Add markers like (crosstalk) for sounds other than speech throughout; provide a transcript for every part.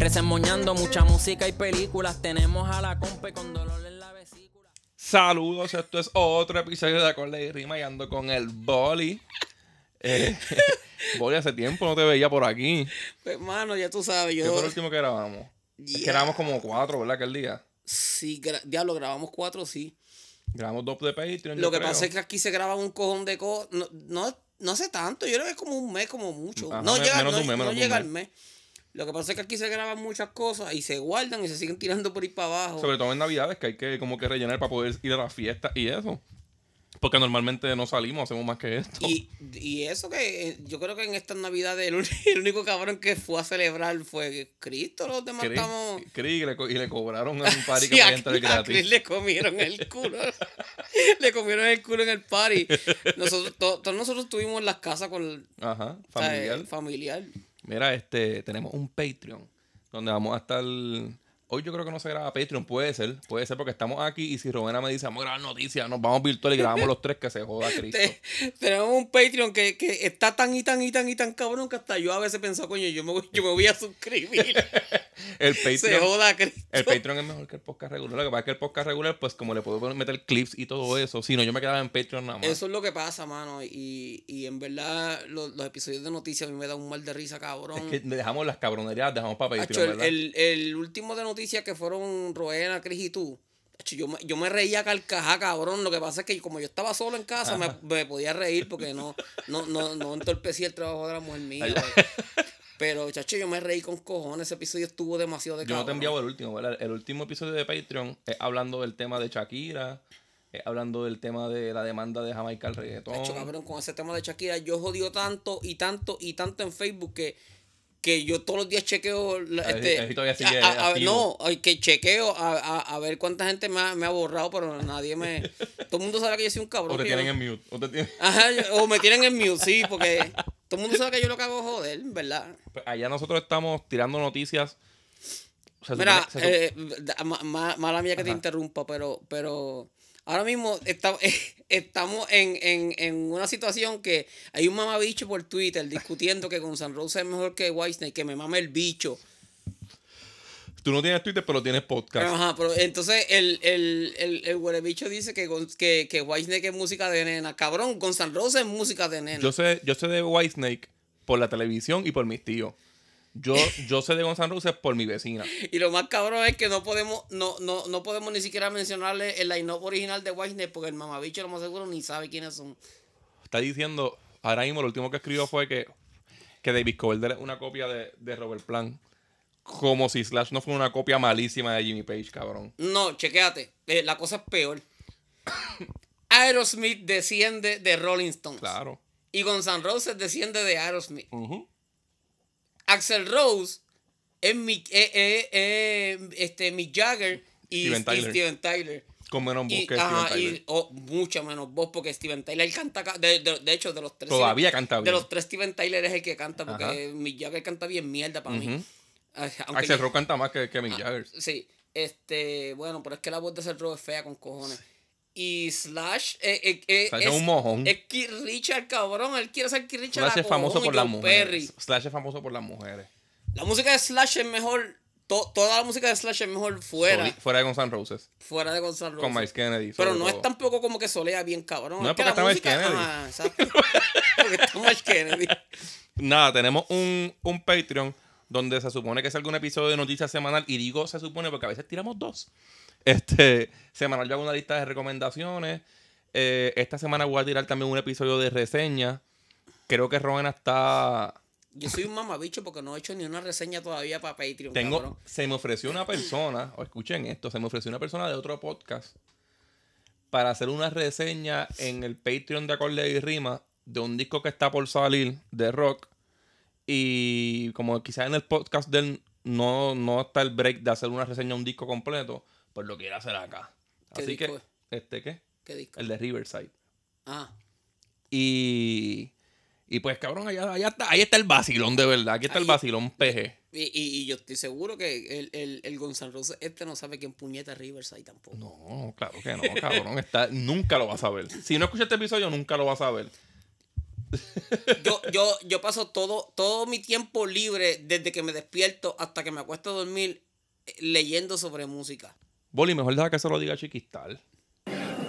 Resemoñando mucha música y películas. Tenemos a la compa con dolor en la vesícula. Saludos, esto es otro episodio de Acorde y Rima y ando con el Boli. Eh, (laughs) Boli, hace tiempo no te veía por aquí. Pues, mano, ya tú sabes, ¿Qué yo. fue el último que grabamos? Es que grabamos como cuatro, ¿verdad? Aquel día. Sí, gra- diablo, grabamos cuatro, sí. Grabamos dos de Patreon. Lo que creo. pasa es que aquí se graba un cojón de cosas. No, no, no hace tanto, yo creo que es como un mes, como mucho. Ajá, no me- llega, menos no, mes, no menos de un llega al mes. mes. Lo que pasa es que aquí se graban muchas cosas y se guardan y se siguen tirando por ahí para abajo. Sobre todo en Navidades, que hay que como que rellenar para poder ir a la fiesta y eso. Porque normalmente no salimos, hacemos más que esto. Y, y eso que eh, yo creo que en estas navidades el, (laughs) único cabrón que fue a celebrar fue Cristo. Los demás Chris- estamos. Chris, y, le, co- y le cobraron a un (laughs) party Sí, que a, podía entrar a gratis. Chris le comieron el culo. (laughs) le comieron el culo en el party. Nosotros, to- todos nosotros estuvimos en las casas con Ajá, o sea, familiar. Mira, este, tenemos un Patreon donde vamos a estar. Hoy yo creo que no se graba Patreon, puede ser, puede ser porque estamos aquí y si Rowena me dice, vamos a grabar noticias, nos vamos virtual y grabamos los tres que se joda (laughs) Cristo. Te- tenemos un Patreon que, que está tan y tan y tan y tan cabrón que hasta yo a veces pensaba, coño, yo me voy, yo me voy a suscribir. (laughs) El Se Patreon, joda Cristo. el Patreon es mejor que el podcast regular. Lo que pasa es que el podcast regular, pues como le puedo meter clips y todo eso, si no, yo me quedaba en Patreon nada más. Eso es lo que pasa, mano. Y, y en verdad, los, los episodios de noticias a mí me dan un mal de risa, cabrón. Es que dejamos las cabronerías, dejamos para Patreon, el, ¿verdad? el, el último de noticias que fueron Roena, Cris y tú. yo, me, yo me reía carcajá, cabrón. Lo que pasa es que como yo estaba solo en casa, me, me podía reír porque no, no, no, no entorpecía el trabajo de la mujer mía. (laughs) Pero, chacho, yo me reí con cojones. Ese episodio estuvo demasiado de Yo no te enviado el último, ¿verdad? El último episodio de Patreon es hablando del tema de Shakira, es hablando del tema de la demanda de Jamaica al reggaetón. Hacho, cabrón, con ese tema de Shakira, yo jodió tanto y tanto y tanto en Facebook que, que yo todos los días chequeo. este, a si a- a- no, que chequeo a, a, a ver cuánta gente me ha, me ha borrado, pero nadie me. Todo el mundo sabe que yo soy un cabrón. O te yo tienen en mute. O te tienen... Ajá, yo- o me tienen en mute, sí, porque todo el mundo sabe que yo lo es joder, ¿verdad? Pues allá nosotros estamos tirando noticias. Se Mira, se eh, ma- ma- mala mía que te interrumpa, pero, pero ahora mismo está- (laughs) estamos en, en, en una situación que hay un mamabicho por Twitter discutiendo que Guns N' Roses es mejor que Whitesnake, que me mame el bicho. Tú no tienes Twitter, pero tienes podcast. Ajá, pero entonces el, el, el, el bicho dice que, que, que Whitesnake es música de nena. Cabrón, Guns N' Roses es música de nena. Yo sé, yo sé de Whitesnake por la televisión y por mis tíos. Yo, yo sé de Guns Roses por mi vecina. Y lo más cabrón es que no podemos, no, no, no podemos ni siquiera mencionarle el line-up original de Whitesnake porque el mamabicho lo más seguro ni sabe quiénes son. Está diciendo, ahora mismo lo último que escribió fue que, que David Coverdale es una copia de, de Robert Plant. Como si Slash no fuera una copia malísima de Jimmy Page, cabrón. No, chequéate. eh, la cosa es peor. (coughs) Aerosmith desciende de Rolling Stones. Claro. Y Guns N' Roses desciende de Aerosmith. Ujú. Axel Rose es Mick, eh, eh, eh, este, Mick Jagger y Steven y Tyler. Steven Tyler. Con menos voz Y, que ajá, Steven Tyler. y oh, mucha menos voz porque Steven Tyler canta. ca- De, de- de hecho, de los tres. Todavía canta De los tres, Steven Tyler es el que canta porque Ajá. Mick Jagger canta bien mierda para mí. Ujú. Ay, aunque Axel Rose canta más que, que Mick Ah, Jagger. Sí, este, bueno, pero es que la voz de Axel Rose es fea con cojones. Y Slash, eh, eh, eh, Slash es un mojón. Es Keith Richard, cabrón. Él quiere ser Keith Richard. Slash es famoso por las mujeres. Perry. Slash es famoso por las mujeres. La música de Slash es mejor. to- toda la música de Slash es mejor fuera. Soli- fuera de Guns Roses. fuera de Gonzalo Con Miles Kennedy. Pero no es tampoco como que solea bien cabrón. No, es que porque la está Miles música. Kennedy. (laughs) Porque está Miles Kennedy. (laughs) Nada, tenemos un, un Patreon donde se supone que es algún episodio de noticias semanal. Y digo se supone porque a veces tiramos dos. Este, semanal yo hago una lista de recomendaciones. Eh, esta semana voy a tirar también un episodio de reseña. Creo que Rowena está. Yo soy un mamabicho porque no he hecho ni una reseña todavía para Patreon. Tengo, cabrón. se me ofreció una persona, o escuchen esto, se me ofreció una persona de otro podcast para hacer una reseña en el Patreon de Acorde y Rima de un disco que está por salir de rock. Y como quizás en el podcast del no, no está el break de hacer una reseña de un disco completo, pues lo quiere hacer acá. ¿Qué Así disco que, es? ¿este qué? ¿Qué disco? El de Riverside. Ah, Y, y pues cabrón, allá, allá está, ahí está el vacilón de verdad. Aquí está el vacilón PG. y, y, y yo estoy seguro que el, el, el Gonzalo este no sabe quién puñeta Riverside tampoco. No, claro que no, cabrón. Está, nunca lo vas a ver. Si no escuchas este episodio, nunca lo vas a ver. Yo, yo, yo paso todo, todo mi tiempo libre desde que me despierto hasta que me acuesto a dormir eh, leyendo sobre música. Boli, mejor deja que se lo diga Chiquistal.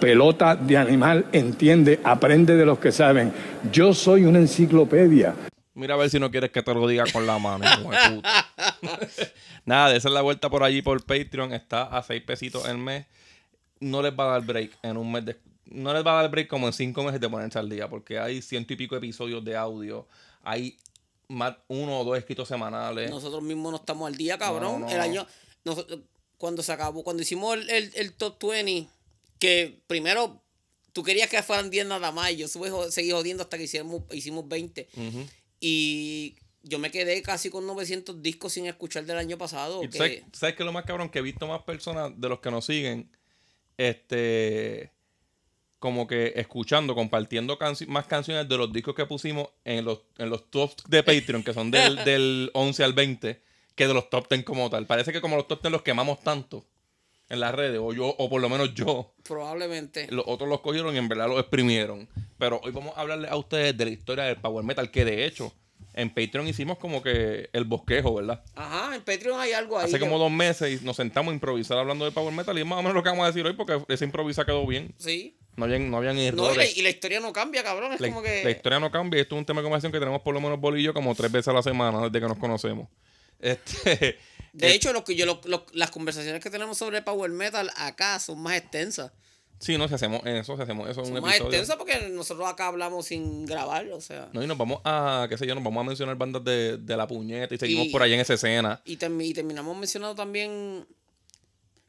Pelota de animal, entiende, aprende de los que saben. Yo soy una enciclopedia. Mira a ver si no quieres que te lo diga con la mano. de. (laughs) Nada, de hacer la vuelta por allí por Patreon. Está a 6 pesitos el mes. No les va a dar break en un mes de... No les va a dar break como en 5 meses de ponerse al día. Porque hay ciento y pico episodios de audio. Hay más uno o dos escritos semanales. Nosotros mismos no estamos al día, cabrón. No, no. El año, cuando se acabó, cuando hicimos el, el, el top 20, que primero tú querías que fueran 10 nada más, y yo sube- seguí jodiendo hasta que hicimos, hicimos 20. Ujú. Y yo me quedé casi con 900 discos sin escuchar del año pasado. Que- ¿Sabes, ¿Sabes qué es lo más cabrón? Que he visto más personas de los que nos siguen, este, como que escuchando, compartiendo canci- más canciones de los discos que pusimos en los, en los tops de Patreon, que son del, (laughs) del 11 al 20, que de los top 10 como tal. Parece que como los top 10 los quemamos tanto en las redes, o yo, o por lo menos yo, probablemente. los otros los cogieron y en verdad los exprimieron. Pero hoy vamos a hablarles a ustedes de la historia del Power Metal, que de hecho, en Patreon hicimos como que el bosquejo, ¿verdad? Ajá, en Patreon hay algo ahí. Hace que- como dos meses y nos sentamos a improvisar hablando de Power Metal y es más o menos lo que vamos a decir hoy porque esa improvisa quedó bien. Sí. No habían, no habían No, y, la, errores. y la historia no cambia, cabrón. Es la, como que. la historia no cambia esto es un tema de conversación que tenemos por lo menos bolillo como tres veces a la semana desde que nos conocemos. Este, (laughs) De eh, hecho, lo que yo, lo- lo- las conversaciones que tenemos sobre Power Metal acá son más extensas. sí, no, si hacemos eso, si hacemos eso en un más episodio. extensas porque nosotros acá hablamos sin grabar, o sea. No, y nos vamos a, qué sé yo, nos vamos a mencionar bandas de, de la puñeta y seguimos Y- por ahí en esa escena. Y, termi- y terminamos mencionando también.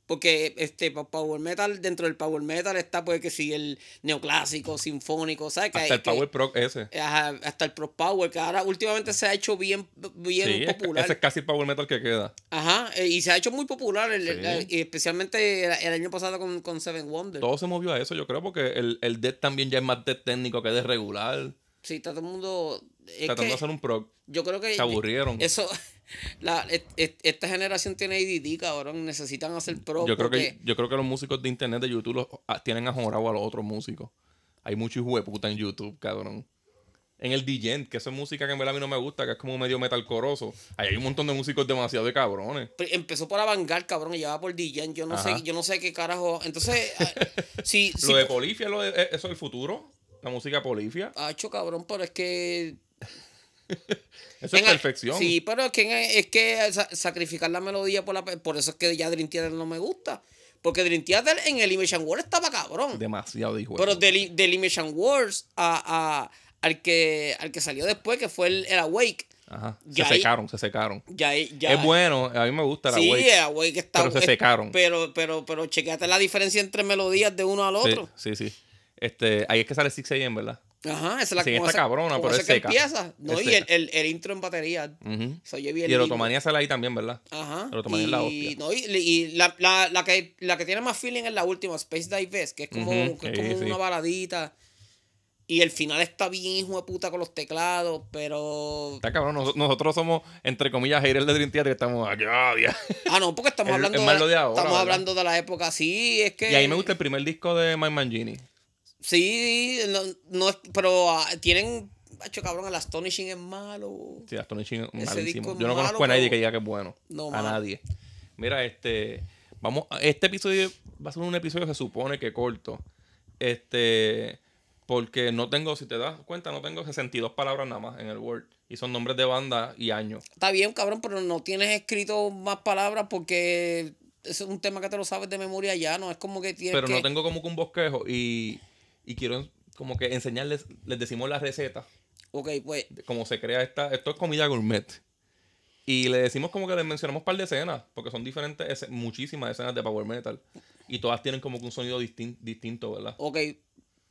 Porque este Power Metal, dentro del Power Metal está pues que sí el neoclásico, sinfónico, ¿sabes? Que Hasta el Power Pro ese. ajá, hasta el Pro Power, que ahora últimamente se ha hecho bien, bien Sí, popular. ese es casi el Power Metal que queda. Ajá, eh, y se ha hecho muy popular, el- Sí. el- y especialmente el, año pasado con, con Seven Wonders. Todo se movió a eso, yo creo, porque el, el Dead también ya es más Dead técnico que de regular. Sí, está todo el mundo. Es Tratando de hacer un prog. yo creo que. Se aburrieron. Eso. (laughs) La, et- et- esta generación tiene ADD, cabrón. Necesitan hacer pro. Yo creo, porque- que, yo creo que los músicos de internet de YouTube los, ah, tienen ajorado a los otros músicos. Hay mucho hijo de puta en YouTube, cabrón. En el DJ, que eso es música que en verdad a mí no me gusta, que es como medio metalcoroso. Ahí hay un montón de músicos demasiado de cabrones. Empezó por Avangar, cabrón, y ya va por DJ. Yo no Ajá. sé, yo no sé qué carajo. Entonces, (laughs) ah, si, si Lo de Polifia, lo de, eh, eso es el futuro. La música Polifia. Hacho, cabrón, pero es que. Eso es perfección. Sí, pero es que, es que sa- sacrificar la melodía por la. Por eso es que ya Dream Theater no me gusta. Porque Dream Theater en el Image and Wars estaba cabrón. Demasiado de Pero del, del Image and Wars a, a- al, que, al que salió después, que fue el, el Awake. Ajá. ya se ahí- secaron, se secaron. Ya, ya, es bueno, a mí me gusta la Sí, Wake. el Awake está pero se es- secaron. Pero, pero, pero chequeate la diferencia entre melodías de uno al Sí, otro. sí, sí. Este, ahí es que sale 6 AM, ¿verdad? Ajá, esa es la Sí, esa- cabrona, pero es que seca. empieza. No, Es y el, seca. el, el intro en batería. Oye bien Y el. Otomanía sale ahí también, ¿verdad? Ajá. El Otomanía es la hostia. Y, no, y, y la, la, la, que, la que tiene más feeling es la última, Space Divest, que es como, que es como sí. una baladita. Y el final está bien hijo de puta con los teclados, pero... Está cabrón, nos- nosotros somos, entre comillas, haters de Dream Theater, que estamos aquí, dia. Ah, no, porque estamos Es- hablando, de ahora, estamos ¿verdad? hablando de la época. Sí, es que... Y ahí me gusta el primer disco de Mike Mangini. Sí, no, no es- pero ah, tienen... Hacho, cabrón, el Astonishing es malo. Sí, Astonishing Ese malísimo. es Yo no malo, conozco a nadie que diga que es bueno. No, a nadie. Mira, este. Vamos. Este episodio va a ser un episodio que se supone que corto. Este. Porque no tengo, si te das cuenta, no tengo 62 palabras nada más en el Word. Y son nombres de banda y años. Está bien, cabrón, pero no tienes escrito más palabras porque es un tema que te lo sabes de memoria ya, no es como que tienes Pero que... no tengo como que un bosquejo. Y, y quiero como que enseñarles, les decimos la receta. Ok, pues, cómo se crea esta. Esto es comida gourmet. Y le decimos como que les mencionamos un par de escenas, porque son diferentes, muchísimas escenas de Power Metal. Y todas tienen como que un sonido distin- distinto, ¿verdad? ok,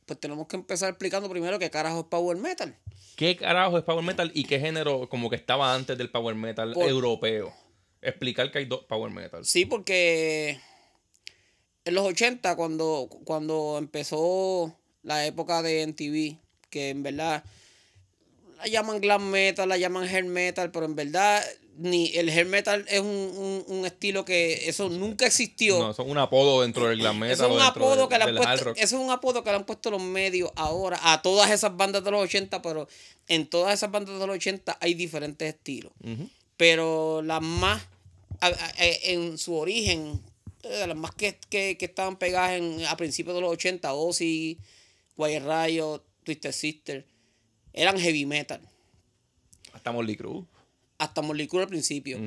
pues tenemos que empezar explicando primero qué carajo es Power Metal. ¿Qué carajo es Power Metal y qué género como que estaba antes del Power Metal Por- europeo? explicar que hay dos power metal. Sí, porque en los 80, cuando, cuando empezó la época de MTV, que en verdad la llaman glam metal, la llaman hair metal, pero en verdad ni el hair metal es un, un- un estilo que eso nunca existió. No, eso es un apodo dentro del glam metal. Eso es un apodo del- que le han del hard puesto, eso es un apodo que le han puesto los medios ahora a todas esas bandas de los 80, pero en todas esas bandas de los 80 hay diferentes estilos. Pero las más a- a- e- en su origen, eh, las más que, que, que estaban pegadas en, a principios de los 80, Ozzy, Wire Riot, Twisted Sister, eran heavy metal. Hasta Molly Cruz. Hasta Molecule al principio.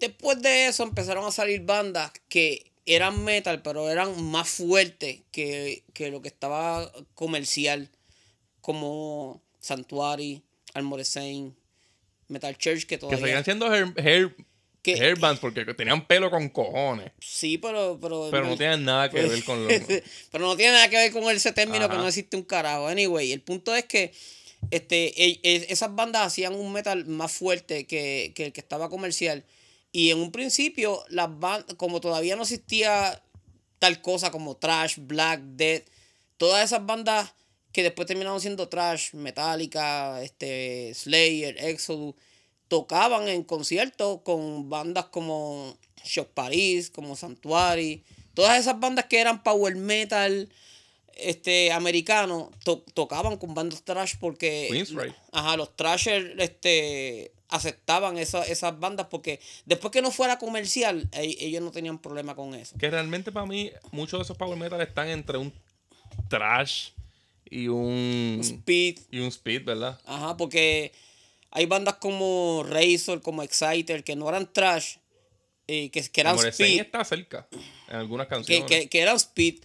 Después de eso empezaron a salir bandas que eran metal, pero eran más fuertes que, que lo que estaba comercial, como Sanctuary, Armored Saint, Metal Church, que Que todavía... seguían siendo hair, hair, que- porque tenían pelo con cojones. Sí, pero... Pero, Pero no tienen nada que ver con los. (laughs) pero no tiene nada que ver con ese término que Ajá. no existe un carajo. Anyway, el punto es que este, e- e- esas bandas hacían un metal más fuerte que, que el que estaba comercial. Y en un principio, las bandas, como todavía no existía tal cosa como Trash, Black, Death, todas esas bandas que después terminaron siendo Trash, Metallica, este, Slayer, Exodus, tocaban en conciertos con bandas como Shock Paris, como Sanctuary, todas esas bandas que eran power metal este americano to- tocaban con bandas trash porque Queensryche. ajá, los trashers este aceptaban esa- esas bandas porque después que no fuera comercial e- ellos no tenían problema con eso. Que realmente para mí, muchos de esos power metal están entre un trash y un. Speed, Y un speed, ¿verdad? ajá, porque hay bandas como Razor, como Exciter que no eran trash eh, que, que eran Como speed. está cerca en algunas canciones. que, que eran speed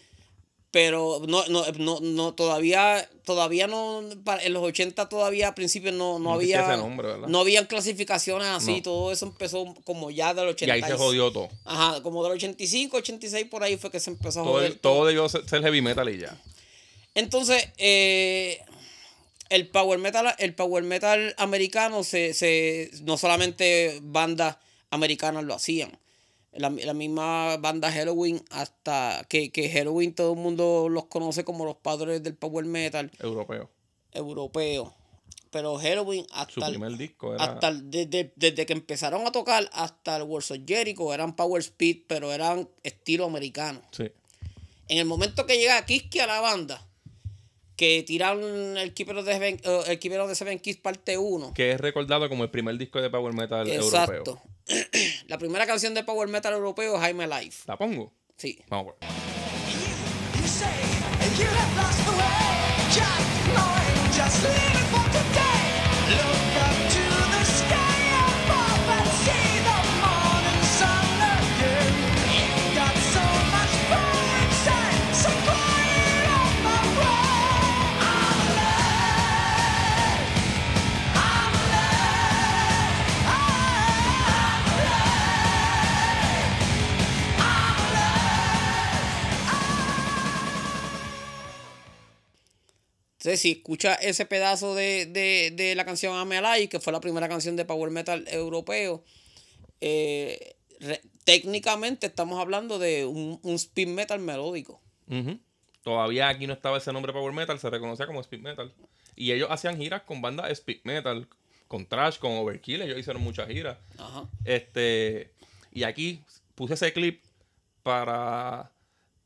pero no, no, no, no todavía todavía no en los 80 todavía a principios no, no No había no habían clasificaciones así No. todo eso empezó como ya del y 80 ahí se jodió todo. ajá como del 85 86 por ahí fue que se empezó a Todo, joder todo debió ser, ser heavy metal y ya. entonces eh, el power metal el power metal americano se, se no solamente bandas americanas lo hacían la, la misma banda Halloween hasta que, que Halloween todo el mundo los conoce como los padres del power metal Europeo. europeo pero Halloween Su hasta el- primer disco era. hasta el- desde, desde que empezaron a tocar hasta el World of Jericho eran power speed pero eran estilo americano Sí. en el momento que llega Kiski a la banda, que tiraron el Keeper of the Seven, eh, el Keeper of the Seven Keys parte 1. Que es recordado como el primer disco de power metal Exacto. europeo. (clears throat) la primera canción de Power Metal europeo es Jaime Life. ¿La pongo? Sí. Vamos. a ver. Entonces, si escucha ese pedazo de, de, de la canción Ame Alive, que fue la primera canción de Power Metal europeo, eh, re- técnicamente estamos hablando de un, un speed metal melódico. Todavía aquí no estaba ese nombre power metal, se reconocía como speed metal. Y ellos hacían giras con bandas speed metal, con Trash, con Overkill, ellos hicieron muchas giras. Ajá. Este, y aquí puse ese clip para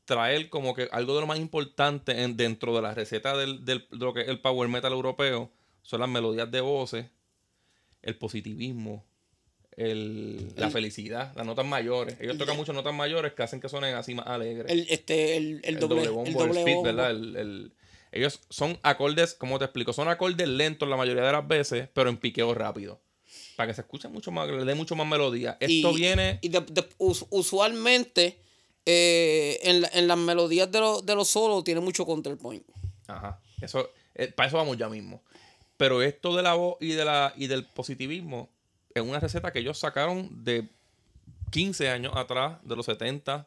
traer como que algo de lo más importante en- dentro de la receta del, del- de lo que es el power metal europeo son las melodías de voces, el positivismo, el- la El- felicidad, las notas mayores. Ellos tocan muchas notas mayores que hacen que suenen así más alegres. El, este, el, el, doble, el bombo, doble speed, bombo. ¿verdad? El- el- ellos son acordes, como te explico, son acordes lentos la mayoría de las veces, pero en piqueo rápido. Para que se escuche mucho más, le dé mucho más melodía. Esto y, viene. Y de- de- us- usualmente eh, en, la- en las melodías de, los de los solos tiene mucho counterpoint. Ajá. Eso, eh, para eso vamos ya mismo. Pero esto de la voz y, de la, y del positivismo es una receta que ellos sacaron de 15 años atrás, de los 70,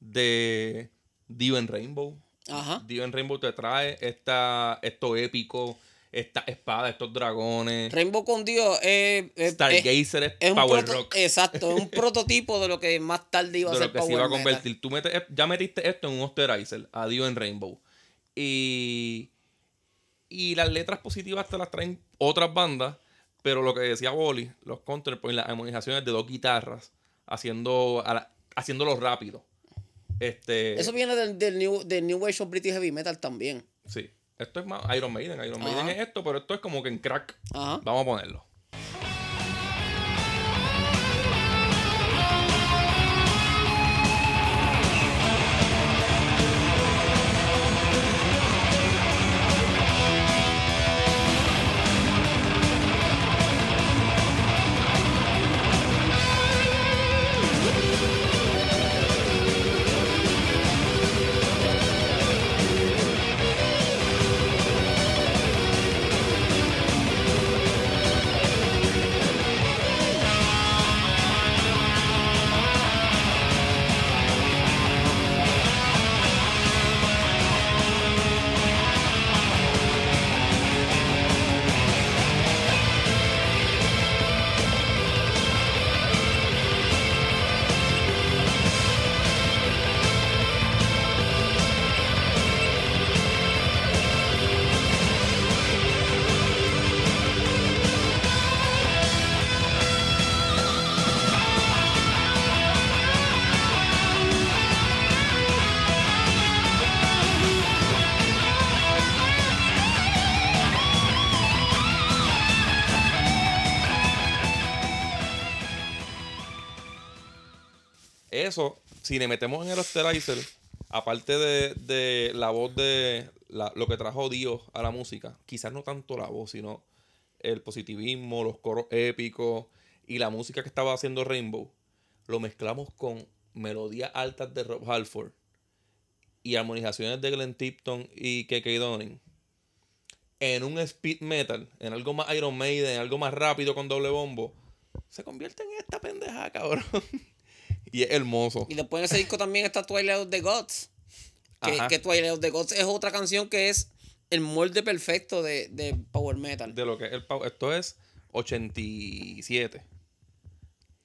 de Dio en Rainbow. Ajá. Dio en Rainbow te trae esta, esto épico, esta espada, estos dragones. Rainbow con Dios es, es- Stargazer es, es Power Rock. Exacto, es un (laughs) prototipo de lo que más tarde iba a de ser lo que Power se iba a Metal. convertir. Tú metes, ya metiste esto en un Osterizer, adiós en Rainbow. Y, y las letras positivas te las traen otras bandas, pero lo que decía Wally, los counterpoints, las armonizaciones de dos guitarras, haciendo, a la- haciéndolo rápido. Este, Eso viene del, del New, del New Wave of British Heavy Metal también. Sí. Esto es más Iron Maiden. Iron Maiden Ajá. es esto, pero esto es como que en crack. Ajá. Vamos a ponerlo. Si le metemos en el Osterizer, aparte de, de la voz de la- lo que trajo Dios a la música, quizás no tanto la voz, sino el positivismo, los coros épicos y la música que estaba haciendo Rainbow, lo mezclamos con melodías altas de Rob Halford y armonizaciones de Glenn Tipton y KK Donning en un speed metal, en algo más Iron Maiden, en algo más rápido con doble bombo, se convierte en esta pendeja, cabrón. (laughs) y es hermoso. Y después en ese disco también está Twilight of the Gods. Que, Ajá. que Twilight of the Gods es otra canción que es el molde perfecto de, de Power Metal. De lo que es el pow- Esto es 87.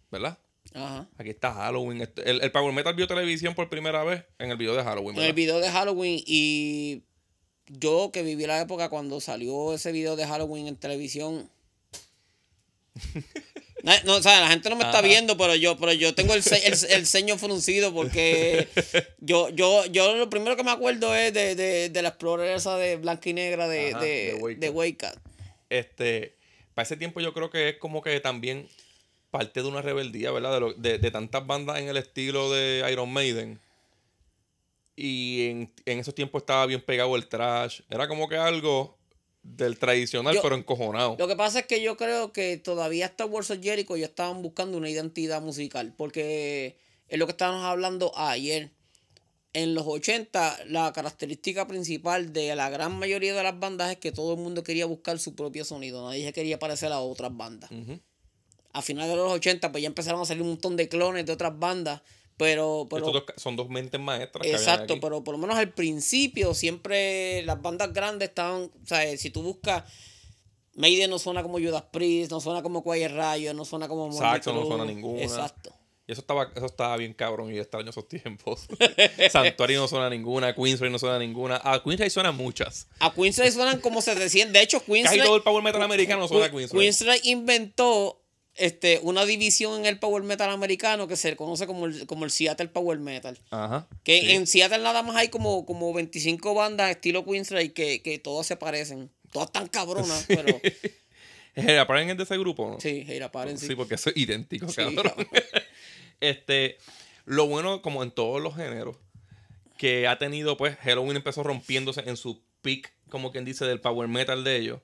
¿Verdad? Ajá. Aquí está Halloween. El, el Power Metal vio televisión por primera vez en el video de Halloween. En el video de Halloween y yo que viví la época cuando salió ese video de Halloween en televisión. (laughs) No, o sea, la gente no me está Ajá. viendo, pero yo, pero yo tengo el, el, (laughs) el ceño fruncido porque yo, yo, yo lo primero que me acuerdo es de, de, de la Explorer esa de blanca y negra de, Ajá, de, de. Wake Up. Este, para ese tiempo yo creo que es como que también parte de una rebeldía, ¿verdad? De, lo- de, de tantas bandas en el estilo de Iron Maiden. Y en, en esos tiempos estaba bien pegado el trash. Era como que algo del tradicional, Yo- pero encojonado. Lo que pasa es que yo creo que todavía hasta Wars of Jericho ya estaban buscando una identidad musical. Porque es lo que estábamos hablando ayer. En los 80, la característica principal de la gran mayoría de las bandas es que todo el mundo quería buscar su propio sonido. Nadie quería parecer a otras bandas. A finales de los 80, pues ya empezaron a salir un montón de clones de otras bandas. Pero, pero dos son dos mentes maestras. Exacto, pero por lo menos al principio siempre las bandas grandes estaban, o sea, si tú buscas Maiden no suena como Judas Priest, no suena como Quiet Riot, no suena como Saxon no suena ninguna. Exacto. Y eso estaba, eso estaba bien cabrón y extraño esos tiempos. (laughs) Santuario no suena ninguna, Queensrÿche no suena ninguna. A Queensrÿche suenan muchas. A Queensrÿche suenan como se decían, de hecho Casi todo el Queensrÿche power metal americano suena a Que- Queensrÿche. Queensrÿche inventó este, una división en el power metal americano que se conoce como el, como el Seattle Power Metal. Ajá. Que sí. en Seattle nada más hay como, como 25 bandas estilo Queensrÿche que, que todas se parecen. Todas tan cabronas, pero (laughs) Eh, ¿Aparecen de ese grupo? ¿no? sí, Heira Paren, Sí, porque eso es idéntico, Sí, cabrón. (laughs) este, lo bueno, como en todos los géneros, que ha tenido, pues, Halloween empezó rompiéndose en su peak, como quien dice, del power metal de ellos.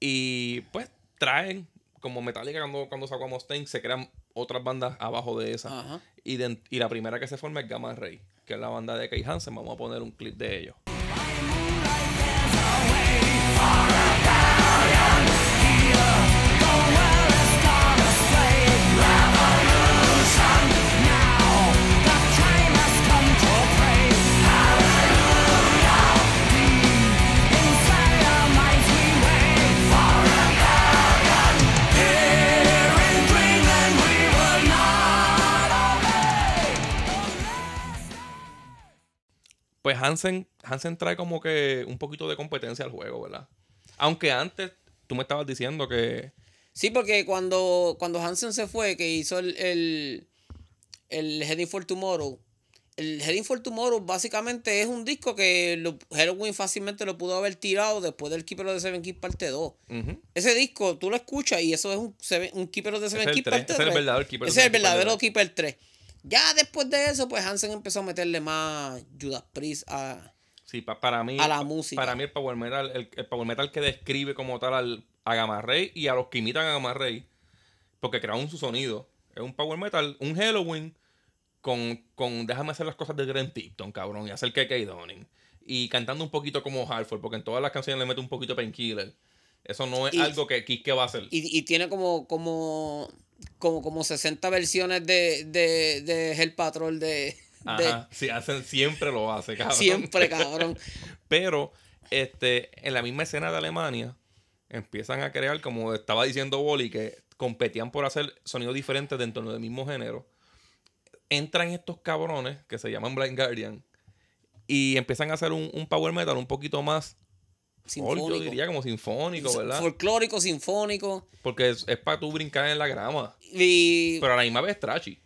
Y pues traen, como Metallica cuando, cuando sacó a Mustaine, se crean otras bandas abajo de esa. Ajá. Y, de- y la primera que se forma es Gamma Ray, que es la banda de Kay Hansen. Vamos a poner un clip de ellos. Pues Hansen, Hansen trae como que un poquito de competencia al juego, ¿verdad? Aunque antes tú me estabas diciendo que. Sí, porque cuando, cuando Hansen se fue, que hizo el, el, el Heading for Tomorrow, el Heading for Tomorrow básicamente es un disco que lo, Halloween fácilmente lo pudo haber tirado después del Keeper of the Seven Keys parte 2. Ujú. Ese disco tú lo escuchas y eso es un, un Keeper of the Seven Keys parte ese es el 3. verdadero Keeper of Ese es el verdadero Keeper 3. Ya después de eso, pues Hansen empezó a meterle más Judas Priest a... Sí, pa- para mí. A la música. Para mí el Power Metal, el, el Power Metal que describe como tal al, a Gamma Ray y a los que imitan a Gamma Ray, porque crearon su sonido. Es un Power Metal, un Halloween con, con déjame hacer las cosas de Grant Tipton, cabrón, y hacer que Donning. Y cantando un poquito como Halford, porque en todas las canciones le mete un poquito de painkiller. Eso no es Y- algo que Kiske va a hacer. Y, y tiene como, como, como, como 60 versiones de, de, de Hell Patrol de... de Ajá, sí, hacen, siempre lo hace, cabrón. siempre, (laughs) cabrón. Pero este, en la misma escena de Alemania empiezan a crear, como estaba diciendo Boli, que competían por hacer sonidos diferentes dentro del mismo género. Entran estos cabrones que se llaman Blind Guardian y empiezan a hacer un, un power metal un poquito más folk, yo Sinfónico. diría como sinfónico, ¿verdad? Folclórico, sinfónico. Porque es, es para tú brincar en la grama. Y, Pero a la misma vez trashy.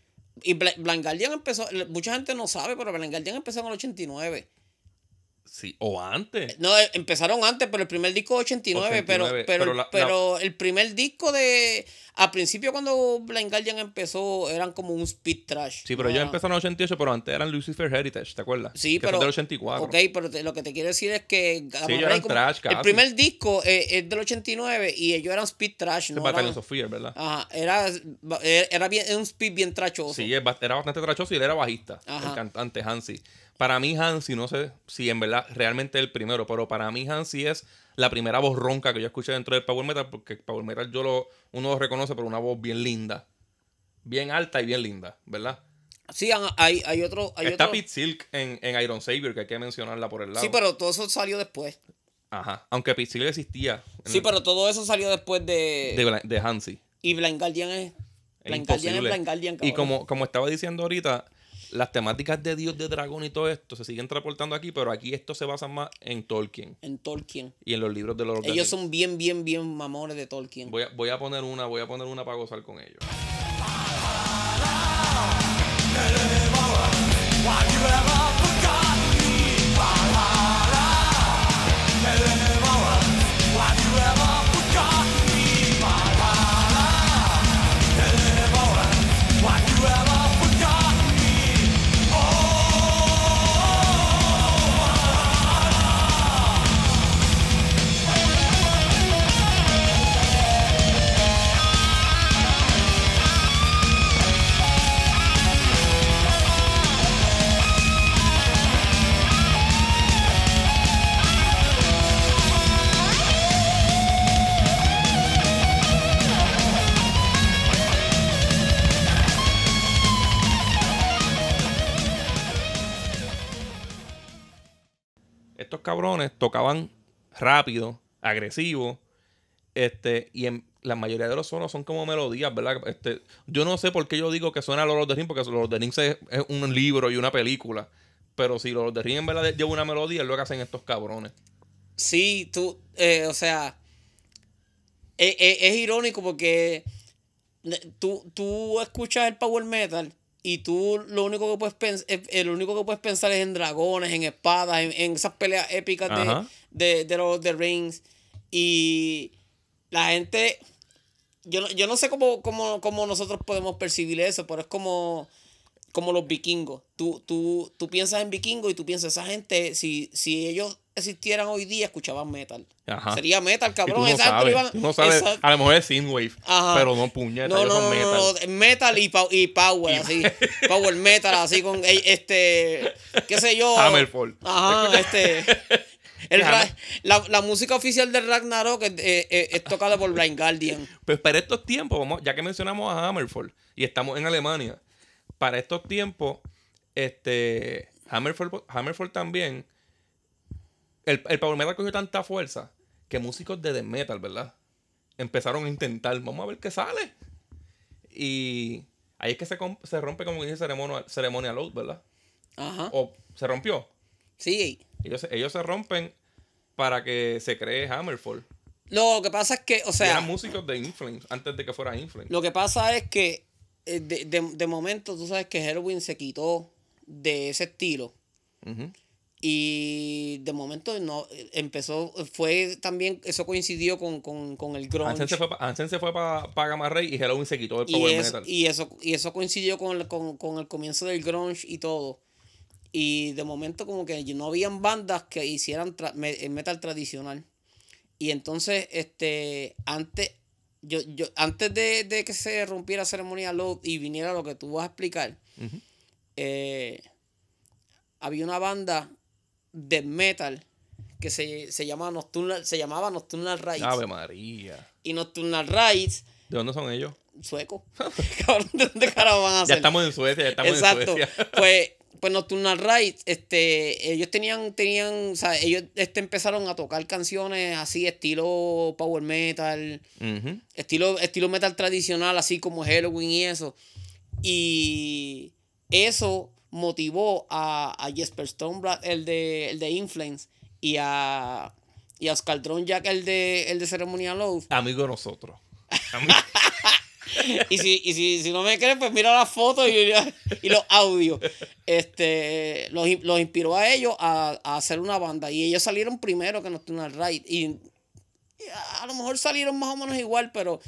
y Bla- Blind Guardian empezó, mucha gente no sabe, pero Blind Guardian empezó en el 89. Sí, o antes. No, eh, empezaron antes, pero el primer disco es 89, 89, pero, pero, pero la- pero el primer disco de... Al principio cuando Blind Guardian empezó eran como un speed trash. Sí, pero era- empezaron en el 88, pero antes eran Lucifer Heritage, ¿te acuerdas? Sí, que pero. Del 84. Ok, pero te- lo que te quiero decir es que. Gamma ellos eran como- trash El casi. primer disco eh, es del 89 y ellos eran speed trash, ¿no? eran- of Fear, ¿verdad? Ajá, era, era bien, era un speed bien trachoso. Sí, era bastante trachoso y él era bajista, Ajá. el cantante Hansi. Para mí Hansi, no sé si en verdad realmente es el primero, pero para mí Hansi es la primera voz ronca que yo escuché dentro del Power Metal, porque Power Metal yo lo, uno lo reconoce por una voz bien linda. Bien alta y bien linda, ¿verdad? Sí, hay, hay otro. Hay Está otro- Pete Silk en, en Iron Savior, que hay que mencionarla por el lado. Sí, pero todo eso salió después. Ajá. Aunque Pete Silk existía. Sí, el- pero todo eso salió después de. de, de Hansi. y Blind Guardian es. Blind Guardian es. Blind Guardian, Y cabrón. como, como estaba diciendo ahorita, las temáticas de Dios, de dragón y todo esto se siguen transportando aquí, pero aquí esto se basa más en Tolkien En Tolkien. y en los libros de los Ellos son bien, bien, bien mamones de Tolkien. Voy a, voy a poner una, voy a poner una para gozar con ellos. Cabrones tocaban rápido, agresivo, este, y en la mayoría de los solos son como melodías, ¿verdad? Este, yo no sé por qué yo digo que suena Lord of the Rings, porque Lord of the Rings es, es un libro y una película. Pero si Lord of the Rings en verdad lleva una melodía, es lo hacen estos cabrones. Sí, tú, eh, o sea, e- e- es, irónico porque tú, tú escuchas el power metal y tú lo único que puedes pensar, el único que puedes pensar es en dragones, en espadas, en, en esas peleas épicas de, de, de los The Rings. Y la gente, yo, no- yo no sé cómo, cómo, cómo nosotros podemos percibir eso, pero es como, como los vikingos. Tú, tú, tú piensas en vikingos y tú piensas, esa gente, si, si ellos existieran hoy día, escuchaban metal. Ajá. Sería metal, cabrón. no sabes, no a lo mejor es Synthwave, Ajá. pero no puñeta, no, no, son metal. metal y, y power, así. (laughs) Power metal, así con este, qué sé yo. Hammerfall. Ajá, este. el la, la música oficial del Ragnarok es, eh, eh, es tocada por Blind Guardian. Pues para estos tiempos, vamos, ya que mencionamos a Hammerfall y estamos en Alemania, para estos tiempos, este Hammerfall, Hammerfall también, el, el Power Metal cogió tanta fuerza que músicos de death metal, ¿verdad? Empezaron a intentar, vamos a ver qué sale. Y ahí es que se, se rompe como dice ceremonia, ceremonial oath, ¿verdad? Ajá. O se rompió. Sí. Ellos, se- ellos se rompen para que se cree Hammerfall. Lo que pasa es que, o Y sea, eran músicos de Inflames antes de que fuera Inflames. lo que pasa es que eh, de, de- de momento tú sabes que Halloween se quitó de ese estilo. Ujú. Y de momento no eh, empezó, fue también, eso coincidió con, con, con el grunge. Hansen se fue, pa- Hansen se fue para Gamma Ray y Halloween se quitó el y, Power Metal. y, eso, y eso coincidió con el, con, con el comienzo del grunge y todo. Y de momento como que no habían bandas que hicieran tra- eh, metal tradicional. Y entonces, este, antes, yo, yo, antes de, de que se rompiera ceremonia Load y viniera lo que tú vas a explicar, eh, había una banda de metal que se, se llamaba Nocturnal, se llamaba Nocturnal Rights. Ave María. Y Nocturnal Rights, ¿De dónde son ellos? sueco. (laughs) (laughs) Cabrón, ¿de dónde carajo van a Ya ser? estamos en Suecia, ya estamos Exacto. en Suecia. (laughs) Pues, pues Nocturnal Rights, este, ellos tenían, tenían, o sea, ellos este, empezaron a tocar canciones así, estilo power metal, estilo, estilo metal tradicional, así como Halloween y eso. Y eso motivó a, a Jesper Stoneblatt, el de, el de Inflames, y a, y a Oscar Jack, el de, el de Ceremonial Oath. Amigo de nosotros. Amigo- (laughs) Y si, y si, si no me crees, pues mira las fotos y, y los audios. Este, los, los inspiró a ellos a, a hacer una banda. Y ellos salieron primero que Nocturnal Ride. Y, y a lo mejor salieron más o menos igual, pero,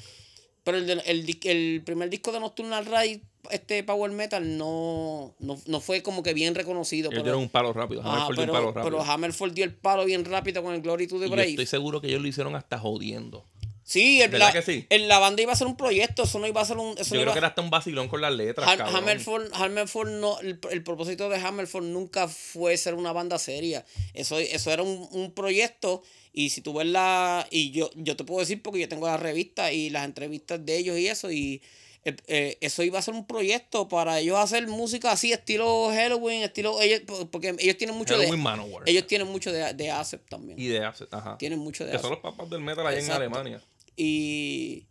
pero el, de- el, el primer disco de Nocturnal Ride, este Power Metal, no, no, no fue como que bien reconocido. ellos pero- dieron un palo rápido. Ajá, Hammerfall dio pero, un palo rápido. pero Hammerfall dio el palo bien rápido con el Glory to the Y yo Brave. estoy seguro que ellos lo hicieron hasta jodiendo. Sí, el, ¿Verdad la, que sí? el- la banda iba a ser un proyecto, eso no iba a ser un... Eso Yo no creo iba- que era hasta un vacilón con las letras. Ham- cabrón. Hammerfall, Hammerfall no, el, el propósito de Hammerfall nunca fue ser una banda seria. Eso, eso era un, un proyecto. Y si tú ves la. Y yo, yo te puedo decir porque yo tengo la revista y las entrevistas de ellos y eso. Y eh, eh, eso iba a ser un proyecto para ellos hacer música así, estilo Halloween, estilo. Ellos, porque ellos tienen mucho Halloween de. Manowar. Ellos tienen mucho de, de también. Y de Acid, ajá. Tienen mucho de Que son los papás del metal allá Exacto. en Alemania. Y,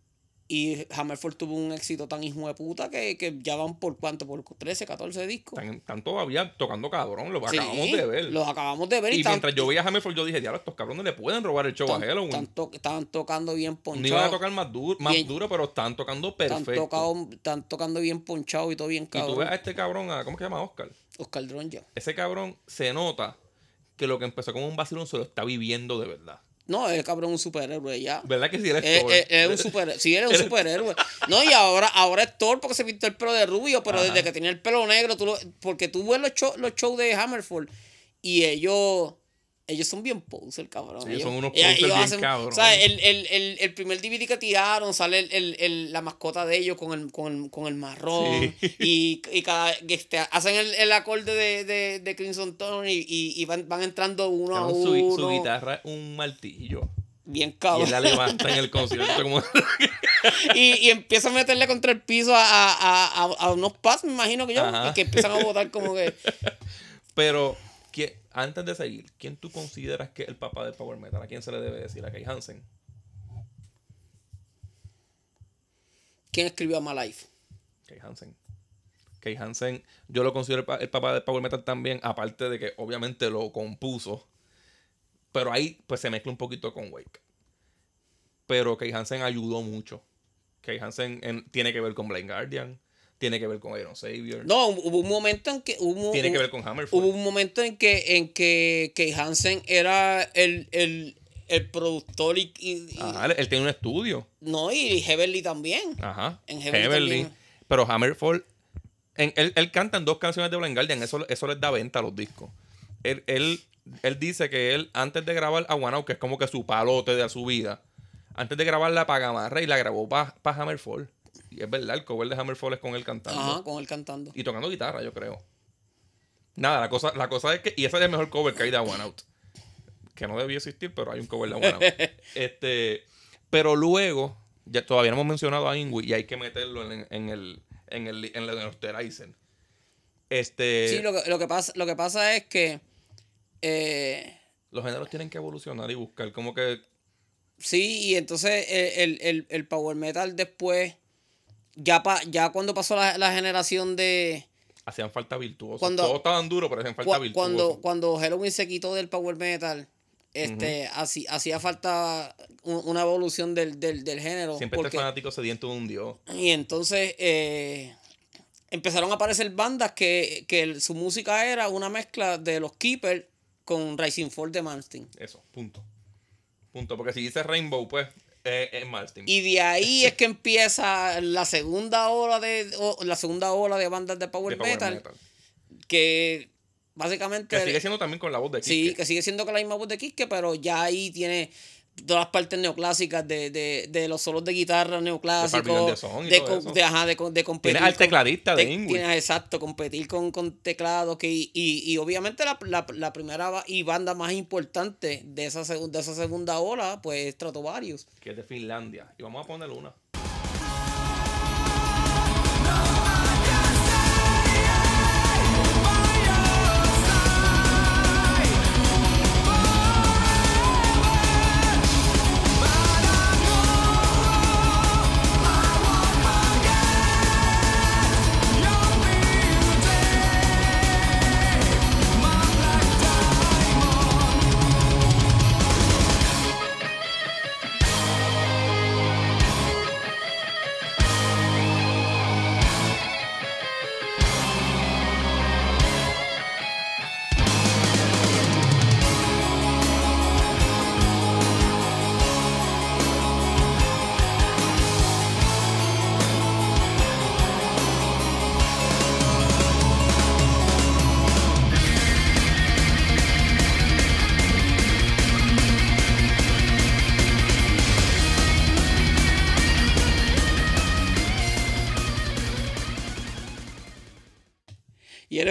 y Hammerfall tuvo un éxito tan hijo de puta que, que ya van por cuánto, por 13, 14 discos. Están, están todavía tocando cabrón, lo Sí, acabamos de ver. Los acabamos de ver y están- mientras yo veía a Hammerfall, yo dije, diablo, estos cabrones le pueden robar el show a están- Halloween. están to- estaban tocando bien No iban a tocar más, duro, más Bien- duro, pero están tocando Están, perfecto. tocado- están tocando bien ponchado y todo bien y tú ves cabrón. a este cabrón, a- ¿cómo se llama Oscar? Oscar Dronja. Ese cabrón se nota que lo que empezó como un vacilón se lo está viviendo de verdad. No, el cabrón es un superhéroe ya. ¿Verdad que sí eres Es, Thor? es- es un super, sí, él es un (laughs) superhéroe. No, y ahora, ahora es Thor porque se pintó el pelo de rubio, pero Ajá. desde que tenía el pelo negro, tú lo- porque tú ves los shows los shows de Hammerfall y ellos ellos son bien poser, cabrón. Sí, ellos son unos ellos- bien cabrón. O sea, el, el, el, el primer DVD que tiraron, sale el, el, el- la mascota de ellos con el, con el, con el marrón. Sí. (laughs) Y, y cada, este, hacen el, el acorde de, de, de Crimson Tone y, y, y van, van entrando uno a uno. su, su guitarra es un martillo. Bien Y cabrón. él la levanta en el concierto como... (laughs) y, y empieza a meterle contra el piso a, a, a, unos pads, me imagino que yo, Ajá. y que empiezan a botar como que. (laughs) Pero, ¿quién- antes de seguir, ¿quién tú consideras que es el papá del Power Metal? ¿A quién se le debe decir? ¿A Kai Hansen? ¿Quién escribió a My Life? Kai Hansen. Kai Hansen, yo lo considero el, pa- el papá del Power Metal también, aparte de que obviamente lo compuso. Pero ahí pues se mezcla un poquito con Wake. Pero Kai Hansen ayudó mucho. Kai Hansen en- tiene que ver con Blind Guardian, tiene que ver con Iron Savior, No, hubo un momento en que. Hubo, tiene que ver con Hammerfall. Hubo un momento en que, en que, que Hansen era el, el, el productor y. Ajá, él, tiene un estudio. no, y Heavenly también. Ajá. En Heavenly Heavenly. también. Pero Hammerfall. en- él, él canta en dos canciones de Blind Guardian. Eso, eso les da venta a los discos. Él, él, él dice que él, antes de grabar a One Out, que es como que su palote de su vida, antes de grabarla para Gamarra y la grabó para Hammerfall. Y es verdad, el cover de Hammerfall es con él cantando. Ajá, con él cantando. Y tocando guitarra, yo creo. Nada, la cosa, la cosa es que. Y ese es el mejor cover que hay de One Out. Que no debía existir, pero hay un cover de One Out. (laughs) este, pero luego, ya todavía no hemos mencionado a Ingui y hay que meterlo en, en el. En el, en el, en el. Este. Sí, lo que, lo que, pasa, lo que pasa es que. eh, Los géneros tienen que evolucionar y buscar como que. Sí, y entonces eh, el, el- el power metal después, ya, pa, ya cuando pasó la, la generación de, hacían falta virtuosos. Cuando- Todos estaban duros, pero hacían falta virtuosos. cuando, cuando Halloween se quitó del power metal, este, así- hacía falta un- una evolución del, del, del género. Siempre porque- este fanático sediento de un dios. y entonces eh, empezaron a aparecer bandas que, que su música era una mezcla de los Keepers con Rising Fall de Manstein. Eso, punto. Punto. Porque si dice Rainbow, pues eh. Y de ahí es que empieza la segunda ola de o- la segunda ola de bandas de power, de power metal, metal. que básicamente Que sigue siendo también con la voz de Sí, que sigue siendo con la misma voz de Kiske, pero ya ahí tiene todas las partes neoclásicas de, de, de los solos de guitarra neoclásicos. De, de, ajá, de, de competir. Tienes al con- tecladista de Ingrid. tienes, exacto, competir con, con teclados. Que, y, y, y obviamente la, la, la primera y banda más importante de esa, de esa segunda ola, pues Stratovarius. Que es de Finlandia. Y vamos a poner una.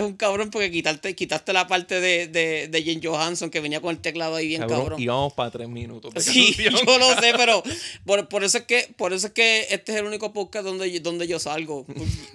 Un cabrón porque quitaste, quitaste la parte de, de, de Jane Johansson que venía con el teclado ahí bien cabrón. Y vamos para tres minutos. de Sí, canción. (laughs) yo lo sé, pero por, por eso es que por eso es que este es el único podcast donde, yo- donde yo salgo.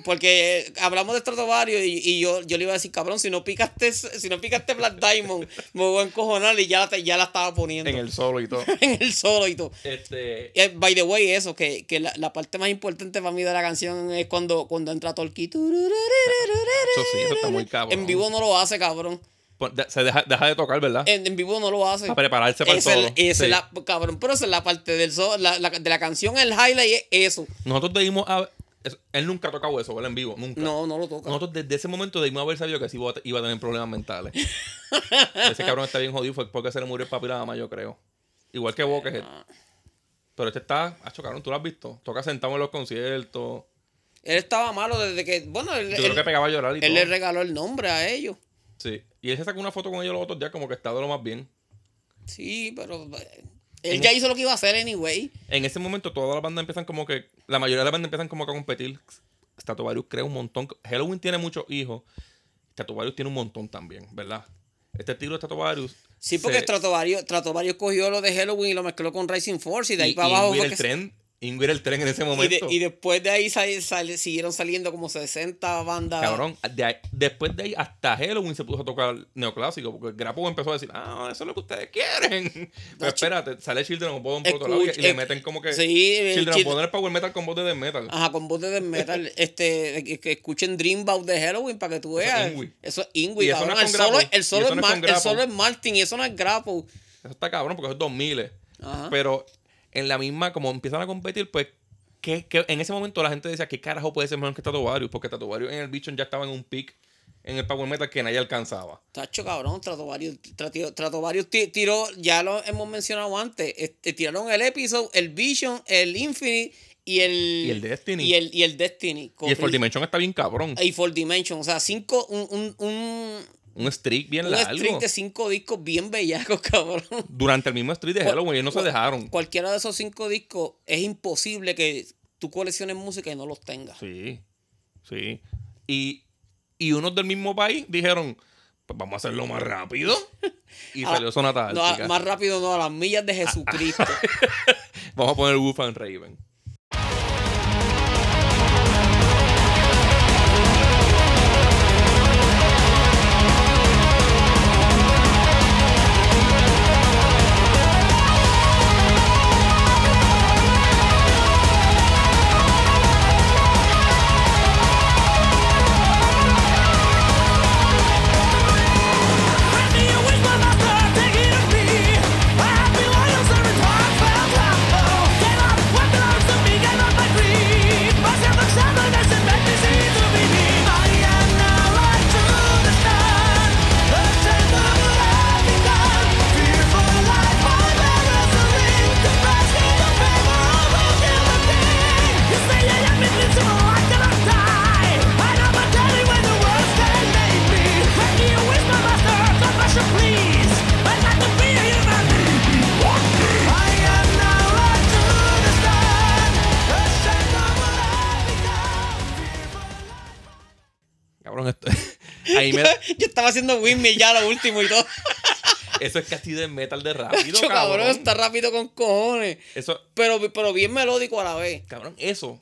Porque hablamos de Stratovarius y, y yo, yo le iba a decir, cabrón, si no picaste, si no picaste Black Diamond, me voy a encojonar y ya ya la estaba poniendo. En el solo y todo. (laughs) en el solo y todo. Este. Eh, by the way, eso, que, que la, la parte más importante para mí de la canción es cuando, cuando entra Torquí. Eso sí, eso está muy cabrón. En vivo no lo hace, cabrón. Pues, Se deja, deja de tocar, ¿verdad? En, en vivo no lo hace. Para prepararse para el Esa es- Sí. es la, cabrón, pero esa es la parte del so- la, la- de la canción, el highlight es eso. Nosotros debimos. eso- Él nunca ha tocado eso, ¿verdad? En vivo. Nunca. No, no lo toca. Nosotros desde ese momento debimos haber sabido que sí iba a, a tener problemas mentales. (laughs) ese cabrón está bien jodido fue porque se le murió el papi la mamá, yo creo. Igual que Buckethead. Pero este está, hacho, cabrón, tú lo has visto. Toca sentado en los conciertos. Él estaba malo desde que, bueno, él, Yo él- creo que pegaba a llorar y él todo. le regaló el nombre a ellos. Sí. Y él se sacó una foto con ellos los otros días como que está de lo más bien. Sí, pero eh, él En ya el- hizo lo que iba a hacer anyway. En ese momento todas las bandas empiezan como que... La mayoría de las bandas empiezan como que a competir. Stratovarius crea un montón. Halloween tiene muchos hijos. Stratovarius tiene un montón también, ¿verdad? Este estilo de Stratovarius... Sí, porque se- Stratovarius, cogió lo de Halloween y lo mezcló con Rising Force y de ahí y- para y abajo fue el que- tren. Ingrid el tren en ese y, de- momento. y después de ahí sal- sal- siguieron saliendo como 60 bandas. Cabrón, de después de ahí hasta Halloween se puso a tocar neoclásico, porque Grapo empezó a decir, ah, eso es lo que ustedes quieren. (laughs) Pero espérate, sale Children of Bodom por otro lado y, le eh, meten como que sí, el Children of Bodom es power metal con voz de death metal. Ajá, con voz de death metal. (laughs) este, que, escuchen Dreambout de Halloween para que tú Eso es veas. Eso es Ingrid, Y eso cabrón. no es el, solo, el, solo eso es no el solo es Martin y eso no es Grapple. Eso está cabrón porque eso es 2000. Ajá. Pero en la misma, como empiezan a competir, pues que, que en ese momento la gente decía, ¿qué carajo puede ser mejor que Tatovarius? Porque Tatovarius en el Bichon ya estaba en un peak en el power metal que nadie alcanzaba. Tacho, cabrón, Stratovarius, Trato- Stratovarius ti- tiró, ya lo hemos mencionado antes, este, tiraron el Episode, el Vision, el Infinite y el... Y el Destiny. Y el, y el Destiny. Y el For Dimension está bien cabrón. Y For Dimension, o sea, cinco, un, un, un, Un streak bien un largo. streak de cinco discos bien bellacos, (laughs) cabrón. Durante el mismo streak de Halloween, ellos no se dejaron. Cualquiera de esos cinco discos es imposible que tú colecciones música y no los tengas. Sí, sí. Y, y unos del mismo país dijeron, pues vamos a hacerlo más rápido. (laughs) Y salió Sonata No, más rápido no, a las millas de Jesucristo. (laughs) Vamos a poner Wolf and Raven. (laughs) Yo estaba haciendo windmill ya lo último y todo. (laughs) eso es casi de metal de rápido, Yo, cabrón, cabrón. está rápido con cojones. Eso, Pero, pero bien melódico a la vez. cabrón, eso.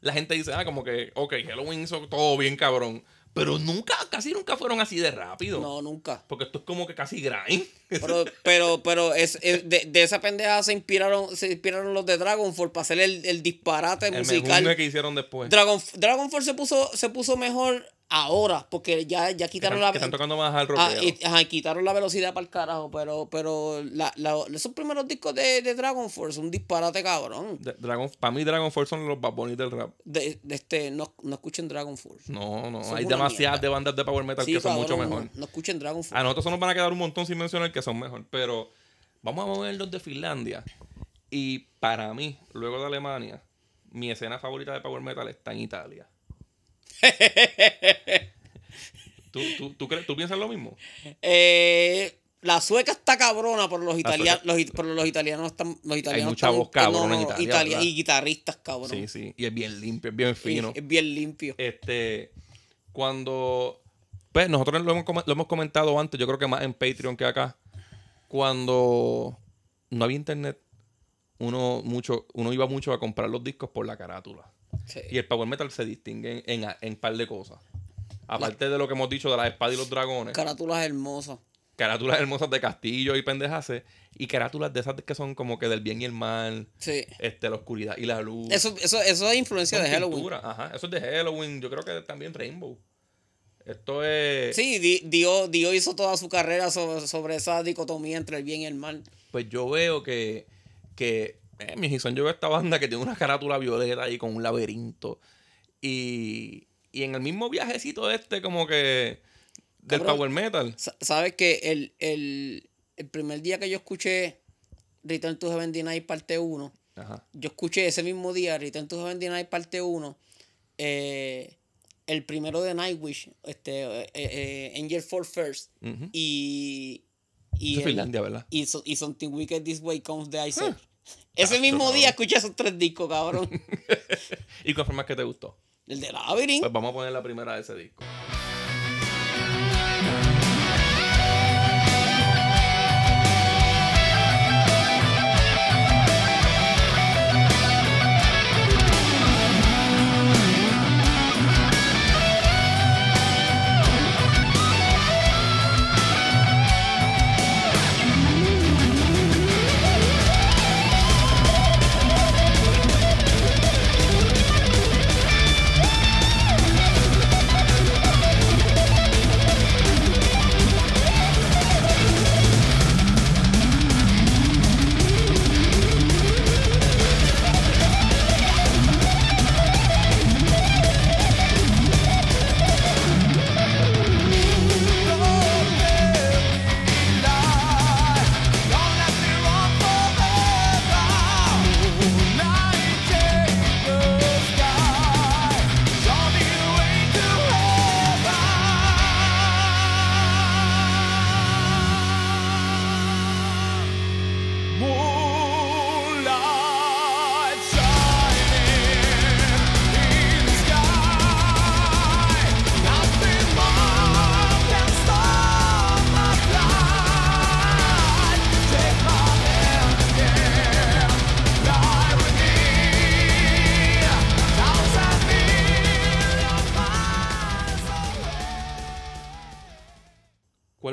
La gente dice, ah, como que, ok, Halloween hizo todo bien, cabrón. Pero nunca, casi nunca fueron así de rápido. No, nunca. Porque esto es como que casi grind. Pero, pero, pero es, es- de, de esa pendeja se inspiraron, se inspiraron los de Dragon Force para hacer el, el disparate El musical. que hicieron después. Dragon, Dragon Force se puso, se puso mejor ahora, porque ya, ya quitaron están, la que están tocando más al Ah, rockero. y- ajá, quitaron la velocidad para el carajo, pero, pero la, la- esos primeros discos de, de Dragon Force, un disparate cabrón. De- Dragon, para mí Dragon Force son los Bad Bunny del rap. De, de este, no, no escuchen Dragon Force. No, no. Son hay demasiadas de bandas de power metal Sí, que son cabrón, mucho mejor. No, escuchen Dragon Force. A nosotros nos van a quedar un montón sin mencionar que son mejor. Pero vamos a movernos de Finlandia. Y para mí, luego de Alemania, mi escena favorita de power metal está en Italia. ¿Tú, tú, tú, crees- tú piensas lo mismo? Eh, la sueca está cabrona, pero los italianos, los, pero los italianos están, los italianos mucha están- voz cabrona en Italia, Italia- y guitarristas cabrón. Sí, sí. Y es bien limpio, es bien fino. Es, es bien limpio. Este, cuando, pues nosotros lo hemos, lo hemos comentado antes, yo creo que más en Patreon que acá, cuando no había internet, uno, mucho, uno iba mucho a comprar los discos por la carátula. Sí. Y el power metal se distingue en, en, en par de cosas. Aparte de lo que hemos dicho de las espadas y los dragones, Carátulas hermosas. carátulas hermosas de castillo y pendejaces, y carátulas de esas que son como que del bien y el mal, Sí. este, la oscuridad y la luz. Eso, eso, eso es influencia de Halloween. Ajá, eso es de Halloween. Yo creo que también Rainbow. Esto es. Sí, Di- Dio, Dio hizo toda su carrera sobre, sobre esa dicotomía entre el bien y el mal. Pues yo veo que. que eh, mi Gison, yo veo esta banda que tiene una carátula violeta ahí con un laberinto. Y. Y en el mismo viajecito este, como que. Del Cabrón. power metal. Sa- Sabes que el, el, el primer día que yo escuché Return to Heaven Denied parte 1, Ajá. yo escuché ese mismo día Return to Heaven Denied parte 1, eh, el primero de Nightwish, este, eh, eh, Angel for First, y. Y, el- Finlandia, ¿verdad? y, so- y Something Wicked This Way Comes the. Ah. Ese mismo cabrón. día escuché esos tres discos, cabrón. (laughs) ¿Y cuál fue más que te gustó? El de Labyrinth. Pues vamos a poner la primera de ese disco.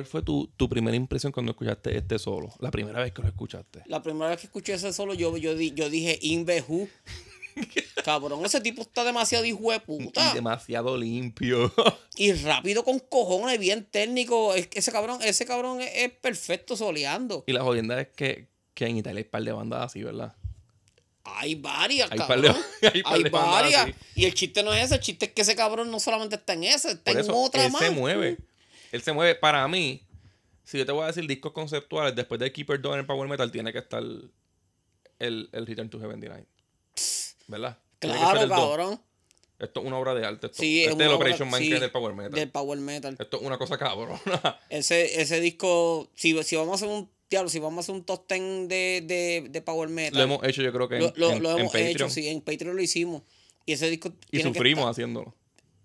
Fue tu, tu primera impresión cuando escuchaste este solo? La primera vez que lo escuchaste. La primera vez que escuché ese solo, yo, yo, di- yo dije, Inve Who. (laughs) Cabrón, ese tipo está demasiado hijo de puta. Y demasiado limpio. Y rápido con cojones, bien técnico. Es que ese cabrón, ese cabrón es, es perfecto soleando. y la jodienda es que, que en Italia hay un par de bandas así, ¿verdad? Hay varias, Hay cabrón. de- (laughs) hay par hay de bandas varias. así. Y el chiste no es ese, el chiste es que ese cabrón no solamente está en ese, está Por en eso, otra él más. se mueve. Él se mueve. Para mí, si yo te voy a decir discos conceptuales, después de Keeper Dawn en el Power Metal, tiene que estar el, el Return to Heaven Denied. ¿Verdad? Claro, dos. cabrón. Esto es una obra de arte. Esto, Sí, este es el Operation obra- Man sí, que es del Power Metal. Del Power Metal. Esto es una cosa cabrona. (laughs) Ese, ese disco, si, si vamos a hacer un diablo, si vamos a hacer un top 10 de, de, de Power Metal. lo hemos hecho, yo creo que en, lo, lo- en- lo en hemos hecho, sí, en Patreon lo hicimos. Y ese disco Y sufrimos haciéndolo.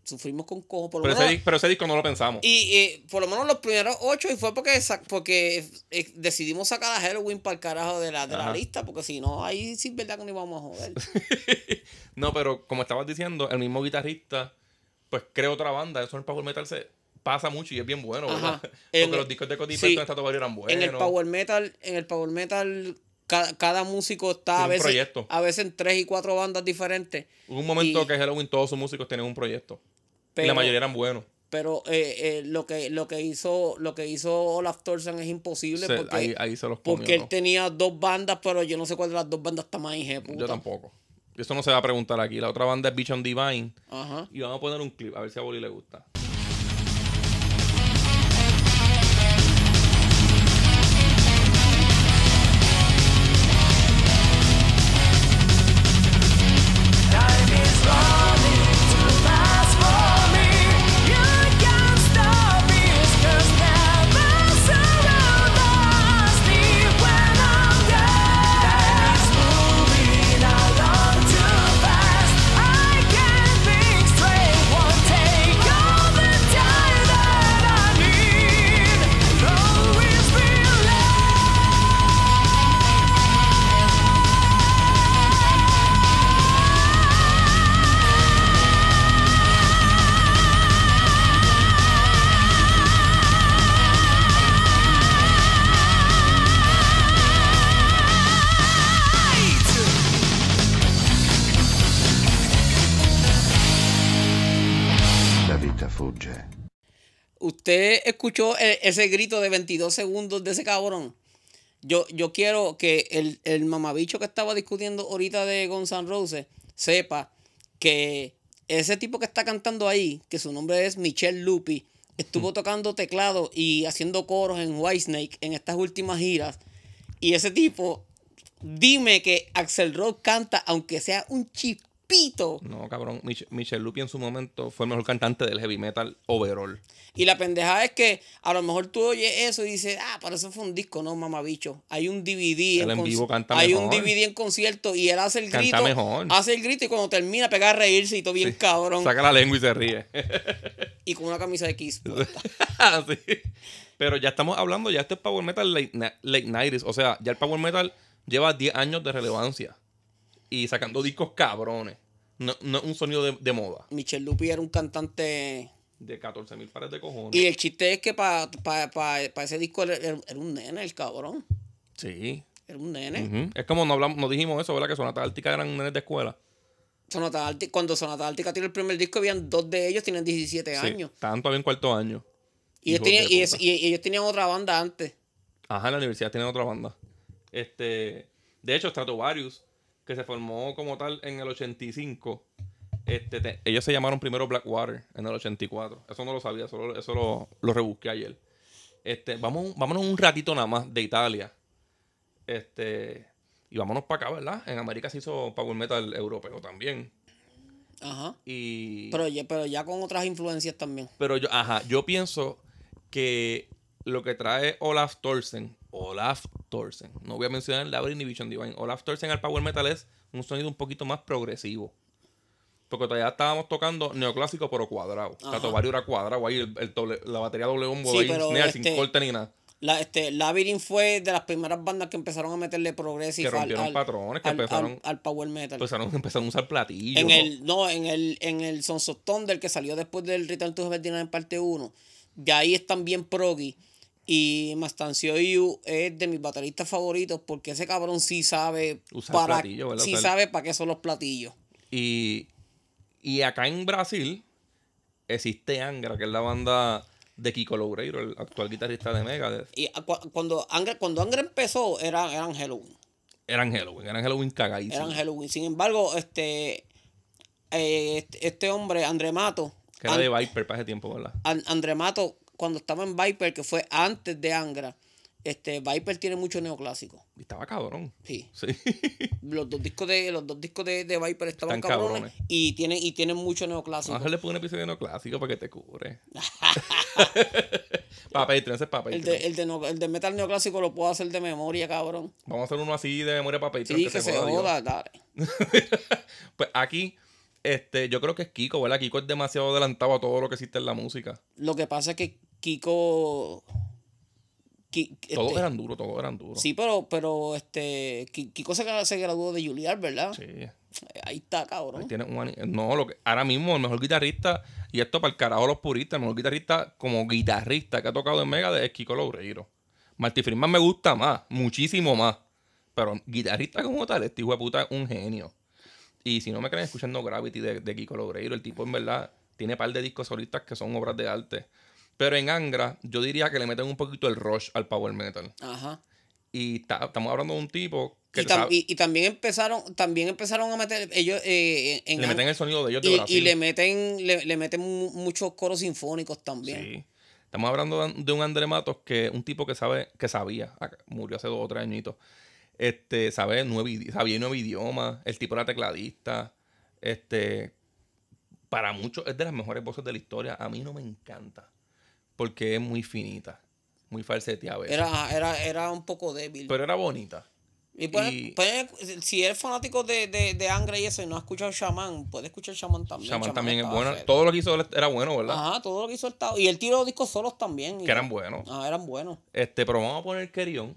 Sufrimos con cojo. Por lo Pero, menos- ese, pero ese disco no lo pensamos. y eh, por lo menos los primeros ocho, y fue porque, porque eh, decidimos sacar a Halloween para el carajo de la, de la lista, porque si no, ahí sí es verdad que no íbamos a joder. (laughs) No, pero como estabas diciendo, el mismo guitarrista, pues crea otra banda. Eso en el Power Metal se pasa mucho y es bien bueno, ¿verdad? (laughs) Porque los discos de Cody sí. Eran buenos. en el Power Metal, en el Power Metal, ca- cada, músico está a veces, proyecto. a veces en tres y cuatro bandas diferentes. Hubo un momento y- que Halloween todos sus músicos tenían un proyecto. Y la mayoría eran buenos. pero eh, eh, lo que lo que hizo lo que hizo Olaf Thorsen es imposible Se- porque, ahí, ahí se los comió. porque él tenía dos bandas, pero yo no sé cuál de las dos bandas está más hija puta. Yo tampoco. Eso no se va a preguntar aquí. La otra banda es Bichon Divine. Ajá. Y vamos a poner un clip a ver si a Boli le gusta. ¿Usted escuchó e- ese grito de 22 segundos de ese cabrón? Yo, yo quiero que el, el mamabicho que estaba discutiendo ahorita de N' Roses sepa que ese tipo que está cantando ahí, que su nombre es Michelle Lupi, estuvo tocando teclado y haciendo coros en Whitesnake en estas últimas giras. Y ese tipo, dime que Axel Rose canta, aunque sea un No, cabrón. Mich Michel Lupi en su momento fue el mejor cantante del heavy metal overall. Y la pendejada es que a lo mejor tú oyes eso y dices, ah, pero eso fue un disco, no, mamabicho. Hay un DVD. Él en conci- vivo canta Hay un. DVD en concierto y él hace el Canta grito. mejor. Hace el grito y cuando termina pega a reírse y todo bien cabrón. Saca la lengua y se ríe. Y con una camisa de Kiss. (laughs) Sí. Pero ya estamos hablando, ya este es Power Metal late, late 90s. O sea, ya el Power Metal lleva 10 años de relevancia. Y sacando discos cabrones. No, no un sonido de, de moda. Michel Lupi era un cantante. De 14 mil pares de cojones. Y el chiste es que para ese disco era, era- un nene, el cabrón. Sí. Era un nene. Es como no, hablamos, no dijimos eso, ¿verdad? Que Sonata Ártica eran nenes de escuela. Sonata Ártica- cuando Sonata Ártica tiró el primer disco, habían dos de ellos, tienen 17 Sí. años. Tanto había en cuarto año. Ellos, tenían, y ellos tenían otra banda antes. Ajá, en la universidad tienen otra banda. Este, de hecho, Stratovarius, que se formó como tal en el 85, este, te- ellos se llamaron primero Blackwater en el 84. Eso no lo sabía, solo, eso lo, lo rebusqué ayer. Este, vamos, vámonos un ratito nada más de Italia. Este, y vámonos para acá, ¿verdad? En América se hizo Power Metal europeo también. Ajá. Y Pero ya, pero ya con otras influencias también. pero yo, ajá, yo pienso que lo que trae Olaf Thorsen, Olaf Thorsen, no voy a mencionar Labyrinth ni Vision Divine, Olaf Thorsen al Power Metal es un sonido un poquito más progresivo. Porque todavía estábamos tocando neoclásico pero cuadrado. Ajá. Tato Vario era cuadrado ahí, el, el doble- la batería doble bombo Sí, ahí, snare, este- sin corte ni nada. La, este, Labyrinth fue de las primeras bandas que empezaron a meterle progressive Que rompieron patrones, que al, empezaron- al- al power metal. Empezaron, (laughs) empezaron a usar platillos. en el, no, en el, en el Sons of Thunder que salió después del Return to Heaven en parte 1, ya ahí están bien proggy. Y Mastancio Yu es de mis bateristas favoritos porque ese cabrón sí sabe Usar para platillos, ¿verdad? sí Usar- sabe para qué son los platillos. Y, y acá en Brasil existe Angra, que es la banda de Kiko Loureiro, el actual guitarrista de Megadeth. Y cu- cuando Angra, cuando Angra empezó era, eran Halloween. Eran Halloween, eran Halloween cagadísimos. Eran Halloween. Sin embargo, este, eh, este, este hombre, André Mato, Que era de Viper para ese tiempo, ¿verdad? An- André Mato, cuando estaba en Viper, que fue antes de Angra, este, Viper tiene mucho neoclásico. Y estaba cabrón. Sí. Sí. (laughs) Los dos discos de, los dos discos de, de Viper estaban Están cabrones, cabrones. y tienen, y tienen mucho neoclásico. Vamos a darle un episodio neoclásico para que te cubre. (laughs) Patreon, ese es para El de, el, de no- el de metal neoclásico lo puedo hacer de memoria, cabrón. Vamos a hacer uno así de memoria Patreon. Sí, que se joda Dios. joda, dale. (laughs) Pues aquí Este, yo creo que es Kiko, ¿verdad? Kiko es demasiado adelantado a todo lo que existe en la música. Lo que pasa es que Kiko. Ki- Todos este, eran duros, todos eran duros. Sí, pero, pero este. Ki- Kiko se, se graduó de Juilliard, ¿verdad? Sí. Ahí está, cabrón. Ahí tiene un no, lo que, ahora mismo el mejor guitarrista, y esto para el carajo los puristas, el mejor guitarrista como guitarrista que ha tocado en Mega es Kiko Loureiro. Marty Friedman me gusta más, muchísimo más. Pero guitarrista como tal, este hijo de puta es un genio. Y si no me creen escuchando Gravity de, de Kiko Loureiro, el tipo en verdad tiene par de discos solistas que son obras de arte. Pero en Angra, yo diría que le meten un poquito el rush al power metal. Ajá. Y ta- estamos hablando de un tipo que Y, tam- y- y también empezaron, también empezaron a meter ellos eh, en le meten el sonido de ellos de y, Brasil. y le meten, le, le meten mu- muchos coros sinfónicos también. Sí. Estamos hablando de- de un André Matos que un tipo que sabe, que sabía, ah, murió hace dos o tres añitos. Este, sabe nueve, sabía nueve idiomas, el tipo era tecladista. Este, para muchos es de las mejores voces de la historia. A mí no me encanta. Porque es muy finita, muy falseteada. Era, era, era un poco débil. Pero era bonita. y puedes- y- si eres fanático de, de, de Angra y eso y no has escuchado Shaman, puedes escuchar Shaman también. Shaman también es estaba bueno. Todo lo que hizo él era bueno, ¿verdad? Ajá, todo lo que hizo el Tao. Y él tiró discos solos también. Que eran buenos. Ah, eran buenos. Este, pero vamos a poner Kerion.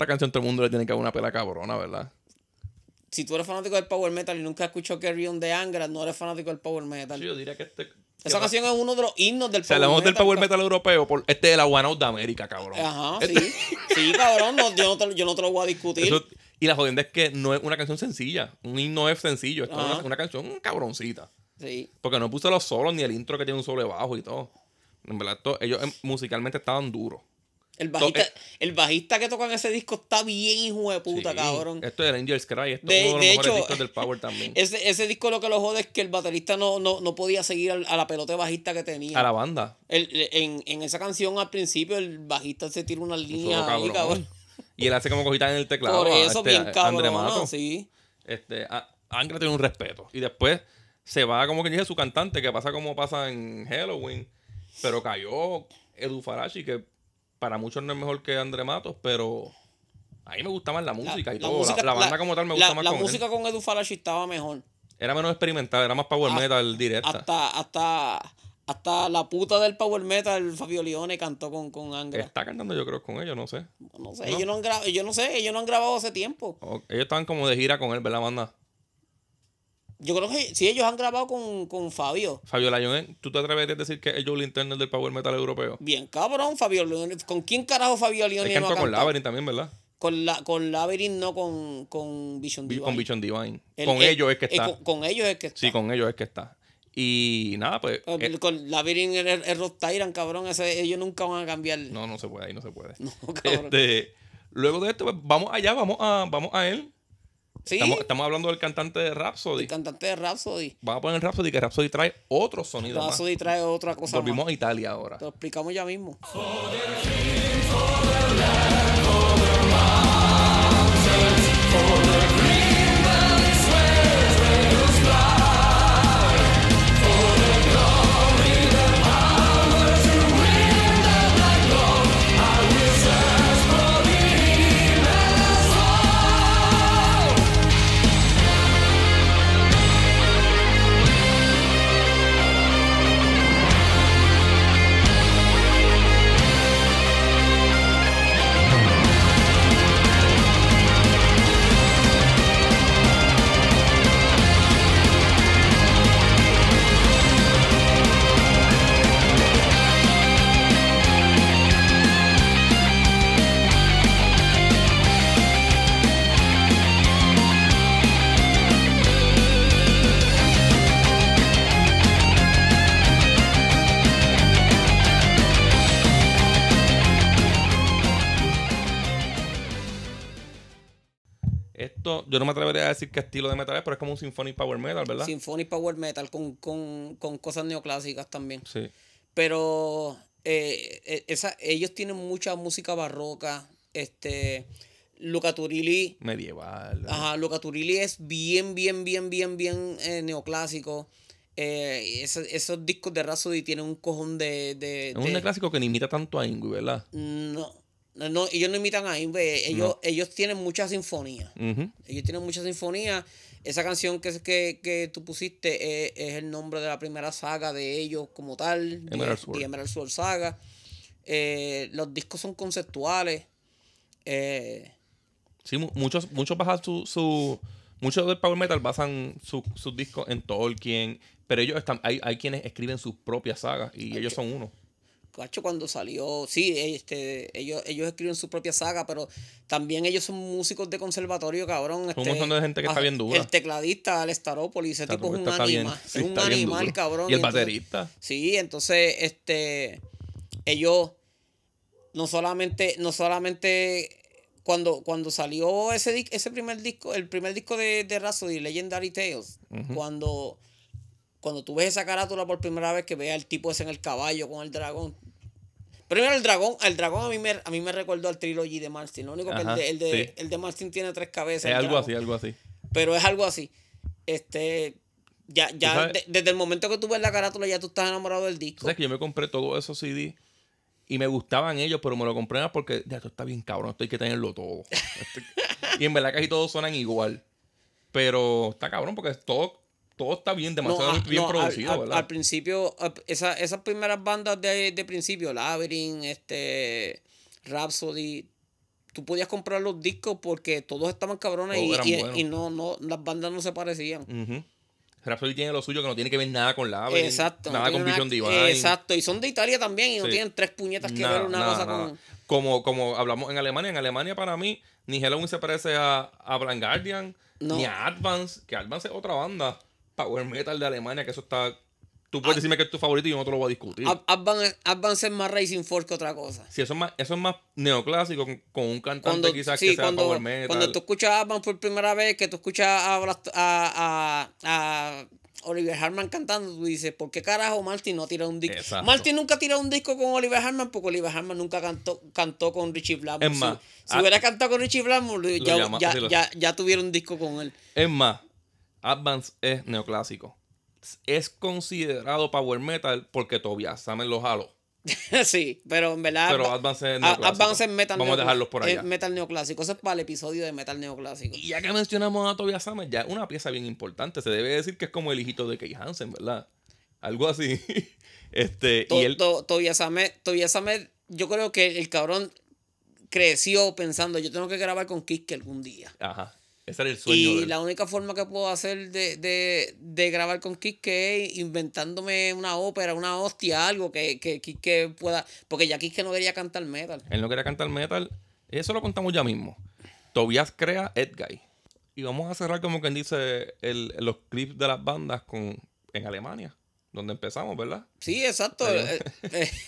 Esta canción todo el mundo le tiene que dar una pela cabrona, ¿verdad? Si tú eres fanático del Power Metal y nunca has escuchado Carry On de Angra, no eres fanático del Power Metal. Sí, yo diría que este. Esa que- canción es uno de los himnos del Si Power hablamos Metal. del power metal europeo, por, este es el Aguanaut de América, cabrón. Ajá, Este- sí. Sí, cabrón, no, yo, no te, yo no te lo voy a discutir. Eso- y la jodienda es que no es una canción sencilla. Un himno es sencillo. Esto es una, una canción cabroncita. Sí. Porque no puse los solos ni el intro que tiene un solo de bajo y todo. En verdad, esto- ellos em, musicalmente estaban duros. El bajista, eh, el bajista que toca en ese disco está bien hijo de puta, Sí. cabrón. Esto es el Angel's Cry. Esto De- es uno de los de mejores hecho, discos del Power (laughs) también. Ese, ese disco lo que lo jode es que el baterista no, no, no podía seguir a la pelota bajista que tenía. A la banda. El- en, en esa canción al principio el bajista se tira una línea ahí, cabrón. cabrón. Y él hace como cositas en el teclado. Por eso, este, bien cabrón. Mato. Sí. Este, Angra tiene un respeto. Y después se va, como que dije, su cantante, que pasa como pasa en Halloween. Pero cayó Edu Farachi, que para muchos no es mejor que André Matos, pero a mí me gusta más la música y todo. La- música- la, banda como tal me gusta más La con él. música con Edu Falachi estaba mejor. Era menos experimental, era más power metal directa. Hasta, hasta, hasta la puta del power metal, Fabio Leone cantó con, con Angra. Está cantando yo creo con ellos, no sé. No sé, ¿no? ellos no han grabado, yo no sé, ellos no han grabado hace tiempo. Ellos estaban como de gira con él, ¿verdad, banda? Yo creo que sí, ellos han grabado con, con Fabio. Fabio Layón, ¿tú te atreverías a decir que es el Joel Internet del power metal europeo? Bien cabrón, Fabio Leone. ¿Con quién carajo Fabio Leone no ha cantó con? Labyrinth también, ¿verdad? Con, la, con Labyrinth, no con, con Vision Vi- Divine. Con Vision Divine. Él- con él- ellos es que eh, está. Con, con ellos es que está. Sí, con ellos es que está. Y nada, pues. Con, eh, con Labyrinth el, el Rock Tyrant, cabrón. Ese, ellos nunca van a cambiar. no, no se puede, ahí no se puede. (laughs) No, cabrón. Este, luego de esto, pues, vamos allá, vamos a, vamos a él. Sí, Estamos, estamos hablando del cantante de el Rhapsody. cantante de Rhapsody. Vamos a poner Rhapsody, que Rhapsody trae otro sonido más. Rhapsody trae otra cosa Volvimos más. a Italia ahora. Te lo explicamos ya mismo. Yo no me atrevería a decir qué estilo de metal es, pero es como un symphonic power metal, ¿verdad? Symphonic Power Metal con, con, con cosas neoclásicas también. Sí. Pero eh, eh, esa, ellos tienen mucha música barroca. Este, Luca Turilli, Medieval. ajá, Luca Turilli es bien, bien, bien, bien, bien eh, neoclásico. Eh, esos discos de Rhapsody tienen un cojón de... de, Es un de- clásico que ni imita tanto a Ingui, ¿verdad? no, no, ellos no imitan a Inve, ellos, ellos tienen mucha sinfonía. Ellos tienen mucha sinfonía. Esa canción que, que, que tú pusiste es, es el nombre de la primera saga de ellos como tal. Emerald The Sword. Emerald Sword Saga. Eh, los discos son conceptuales. Eh, Sí, mu- muchos, muchos basan su, su. Muchos del power metal basan su- sus discos en Tolkien. Pero ellos están. Hay, hay quienes escriben sus propias sagas y ellos son uno. Cacho, cuando salió, sí, este, ellos, ellos escriben su propia saga, pero también ellos son músicos de conservatorio, cabrón. este, de gente que está bien dura. El tecladista, el Starópolis, ese tipo es un animal. sí, es un animal, cabrón. Y el entonces- baterista. Sí, entonces, este, ellos no solamente, no solamente cuando, cuando salió ese, ese primer disco, el primer disco de, de Legendary Tales, cuando, cuando tú ves esa carátula por primera vez que ves al tipo ese en el caballo con el dragón. Primero el dragón, el dragón a mí me, a mí me recordó al trilogy de Martin. Lo único que el de, el de, sí. el de Martin tiene tres cabezas. Es algo dragón. así, algo así. Pero es algo así. Este. Ya, ya de- desde el momento que tú ves la carátula, ya tú estás enamorado del disco. sabes que yo me compré todos esos CD y me gustaban ellos, pero me lo compré más porque ya esto está bien cabrón, esto hay que tenerlo todo. (laughs) Y en verdad casi todos suenan igual. Pero está cabrón porque todo, todo está bien, demasiado ah, bien no, producido, al, ¿verdad? al principio, esa- esas primeras bandas de, de principio, Labyrinth, este, Rhapsody, tú podías comprar los discos porque todos estaban cabrones Todos y, y- no, no, las bandas no se parecían. Ujú. Rhapsody tiene lo suyo que no tiene que ver nada con la Exacto. Nada con Vision Divine. Exacto. Y son de Italia también y no Sí. tienen tres puñetas que Nada, ver una nada, cosa nada. con. Como, como hablamos en Alemania. En Alemania, para mí, ni Halloween se parece a, a Blind Guardian, No. ni a Advance, que Advance es otra banda power metal de Alemania, que eso está. Tú Ah. puedes decirme que es tu favorito y yo no te lo voy a discutir. Ad- Advance, Advance es más Racing Force que otra cosa. Si eso es más, eso es más neoclásico, con, con un cantante Cuando, quizás sí, que sea cuando, power metal. cuando tú escuchas Advance por primera vez, que tú escuchas a, a, a, a Oliver Harman cantando, tú dices, ¿por qué carajo Martin no ha tirado un disco? Martin nunca tirado un disco con Oliver Harman porque Oliver Harman nunca cantó, cantó con Richie Blackmore. Es más, si, si ah, hubiera cantado con Richie Blackmore, ya, llama- ya, sí lo- ya, ya tuviera un disco con él. Es más, Advance es neoclásico. Es considerado power metal porque Tobias Samen lo jaló. (laughs) sí, pero en verdad. Pero Adva- Advance es neoclásico. Advance es metal Vamos a dejarlos por allá. es metal neoclásico. Eso es para el episodio de metal neoclásico. Y ya que mencionamos a Tobias Sammer, ya una pieza bien importante. Se debe decir que es como el hijito de Kay Hansen, ¿verdad? Algo así. (laughs) este, To- y él. to- Tobias Ahmed, Tobias yo creo que el cabrón creció pensando, yo tengo que grabar con Kiske algún día. Ajá. Ese era el sueño Y la única forma que puedo hacer de, de, de grabar con Kiske es inventándome una ópera, una hostia, algo que, que Kiske pueda. Porque ya Kiske no quería cantar metal. Él no quería cantar metal. Eso lo contamos ya mismo. Tobias crea Edguy. Y vamos a cerrar, como quien dice, el- los clips de las bandas con, en Alemania, donde empezamos, ¿verdad? Sí, exacto. Eh,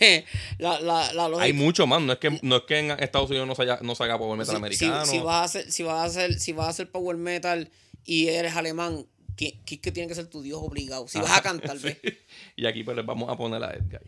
eh, (laughs) la, la, la Hay mucho más. No es que, no es que en Estados Unidos no se haga, no se haga power metal Si- americano. Si, vas a hacer, si vas a hacer, si vas a hacer power metal y eres alemán, ti- Kiske tiene que ser tu dios obligado. Si vas a (laughs) cantar, ¿ves? Y aquí pues les vamos a poner a Edguy.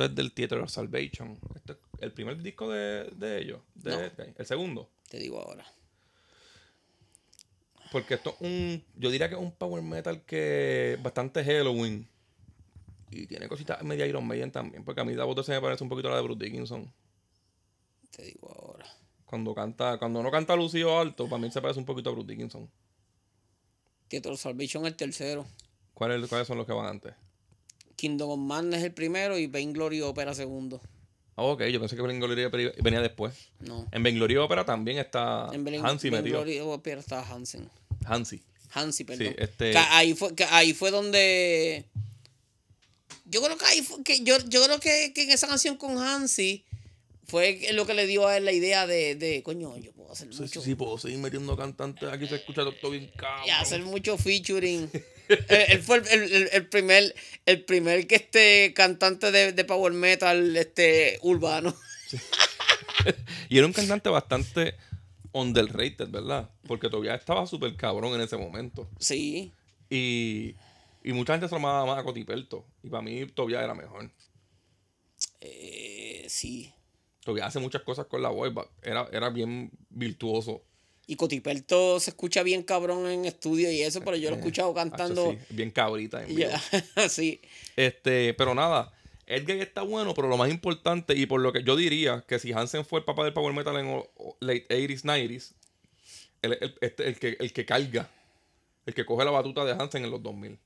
Esto es del Theater of Salvation. Este es el primer disco de, de ellos. De No. Edguy. El segundo. Te digo ahora. Porque esto es un. Yo diría que es un power metal que. Bastante Halloween. Y tiene cositas media Iron Maiden también. Porque a mí la voz de se me parece un poquito a la de Bruce Dickinson. Te digo ahora. Cuando canta. Cuando no canta Lucio Alto, para mí se parece un poquito a Bruce Dickinson. Theater of Salvation el tercero. ¿Cuáles, ¿Cuáles son los que van antes? Kingdom of Madness es el primero y Vainglory Opera segundo. Ah, ok, yo pensé que Vainglory Opera venía después. No. En Vainglory Opera también está En Hansi metido. Vainglory Opera estaba Hansen. Hansi. Hansi, perdón. este- Que ahí, fue, que ahí fue donde. Yo creo que ahí fue. Que yo, yo creo que, que en esa canción con Hansi fue lo que le dio a él la idea de, de coño, yo puedo hacer Sí, mucho. sí, sí, puedo seguir metiendo cantantes. Aquí se escucha todo bien cabrón. Y hacer mucho featuring. (laughs) él, él fue el, el- el- primer, el primer que este cantante de, de power metal este urbano. Y era un cantante bastante underrated, ¿verdad? Porque todavía estaba súper cabrón en ese momento. Sí. Y, y mucha gente se lo llamaba más a Cotiperto. Y para mí todavía era mejor. Eh, sí. Todavía hace muchas cosas con la voz. Era, era bien virtuoso. Y Cotiperto se escucha bien cabrón en estudio y eso, pero yo lo he escuchado cantando. Sí, bien cabrita. en vivo. (laughs) sí. Este, pero nada, Edgar está bueno, pero lo más importante, y por lo que yo diría que si Hansen fue el papá del power metal en late 80s, 90s, él es el, este, el que, el que carga, el que coge la batuta de Hansen en los 2000.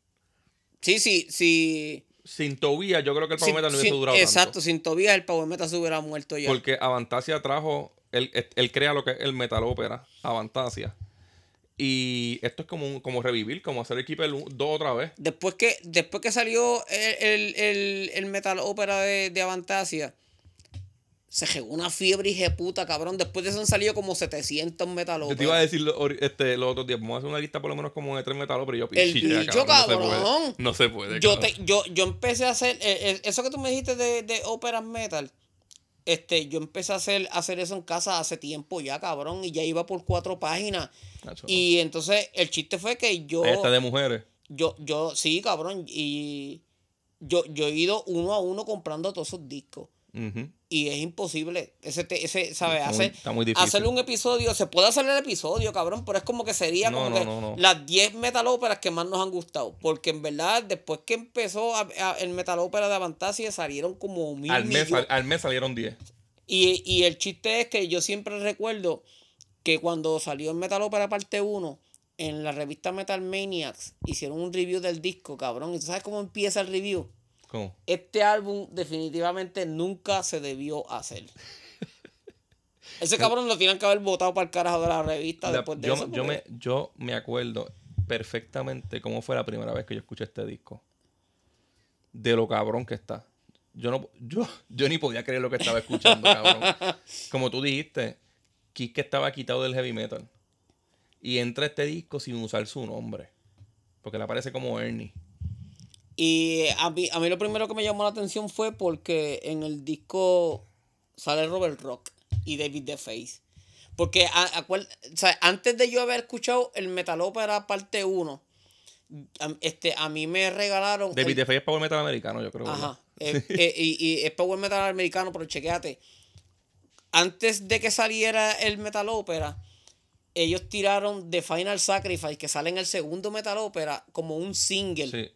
Sí, sí, sí. Sin Tobías, yo creo que el power metal no hubiese sin- durado Exacto, tanto. sin Tobias el Power Metal se hubiera muerto ya. Porque Avantasia trajo, él, él crea lo que es el metal ópera, Avantasia. Y esto es como, un- como revivir, como hacer equipo el 2 otra vez. Después que, después que salió el, el, el, el metal ópera de, de Avantasia, se regó una fiebre y puta, cabrón. Después de eso han salido como 700 metal Yo te iba a decir lo- este, los otros días, vamos a hacer una lista por lo menos como de tres metal ópera y yo El pichea, bicho, no se puede. cabrón. No se puede. yo, cabrón. te, yo, yo empecé a hacer, eh, eh, eso que tú me dijiste de, de ópera metal, este, yo empecé a hacer, a hacer eso en casa hace tiempo ya, cabrón, y ya iba por cuatro páginas. Y entonces el chiste fue que yo... Esta de mujeres. Yo, yo, sí, cabrón. Y yo, yo he ido uno a uno comprando todos esos discos. Y es imposible. Ese, ese ¿sabes? Está muy- Hacer, está muy difícil. hacer un episodio. Se puede hacer el episodio, cabrón, pero es como que sería No, como no, que no, las 10 metal óperas que más nos han gustado. Porque en verdad, después que empezó a- a- el metal ópera de Avantasia, salieron como mil Al mes, al, al mes salieron 10. Y, y el chiste es que yo siempre recuerdo que cuando salió el Metal Opera parte 1, en la revista Metal Maniacs hicieron un review del disco, cabrón. ¿Y tú sabes cómo empieza el review? ¿Cómo? Este álbum definitivamente nunca se debió hacer. (laughs) Ese cabrón lo tienen que haber votado para el carajo de la revista La- después de yo, eso. yo me, yo me acuerdo perfectamente cómo fue la primera vez que yo escuché este disco. De lo cabrón que está. Yo no yo, yo ni podía creer lo que estaba escuchando, cabrón. (laughs) Como tú dijiste, Kiske estaba quitado del heavy metal. Y entra este disco sin usar su nombre. Porque le aparece como Ernie. Y a mí, a mí lo primero que me llamó la atención fue porque en el disco sale Robert Rock y David The Face. Porque a- o sea, antes de yo haber escuchado el Metal Opera parte 1, a, este, a mí me regalaron... David el- DeFay es power metal americano, yo creo. Ajá. Eh, (laughs) eh, y, y es Power Metal americano, pero chequéate. Antes de que saliera el Metal Opera, ellos tiraron The Final Sacrifice, que sale en el segundo Metal Opera, como un single. Sí.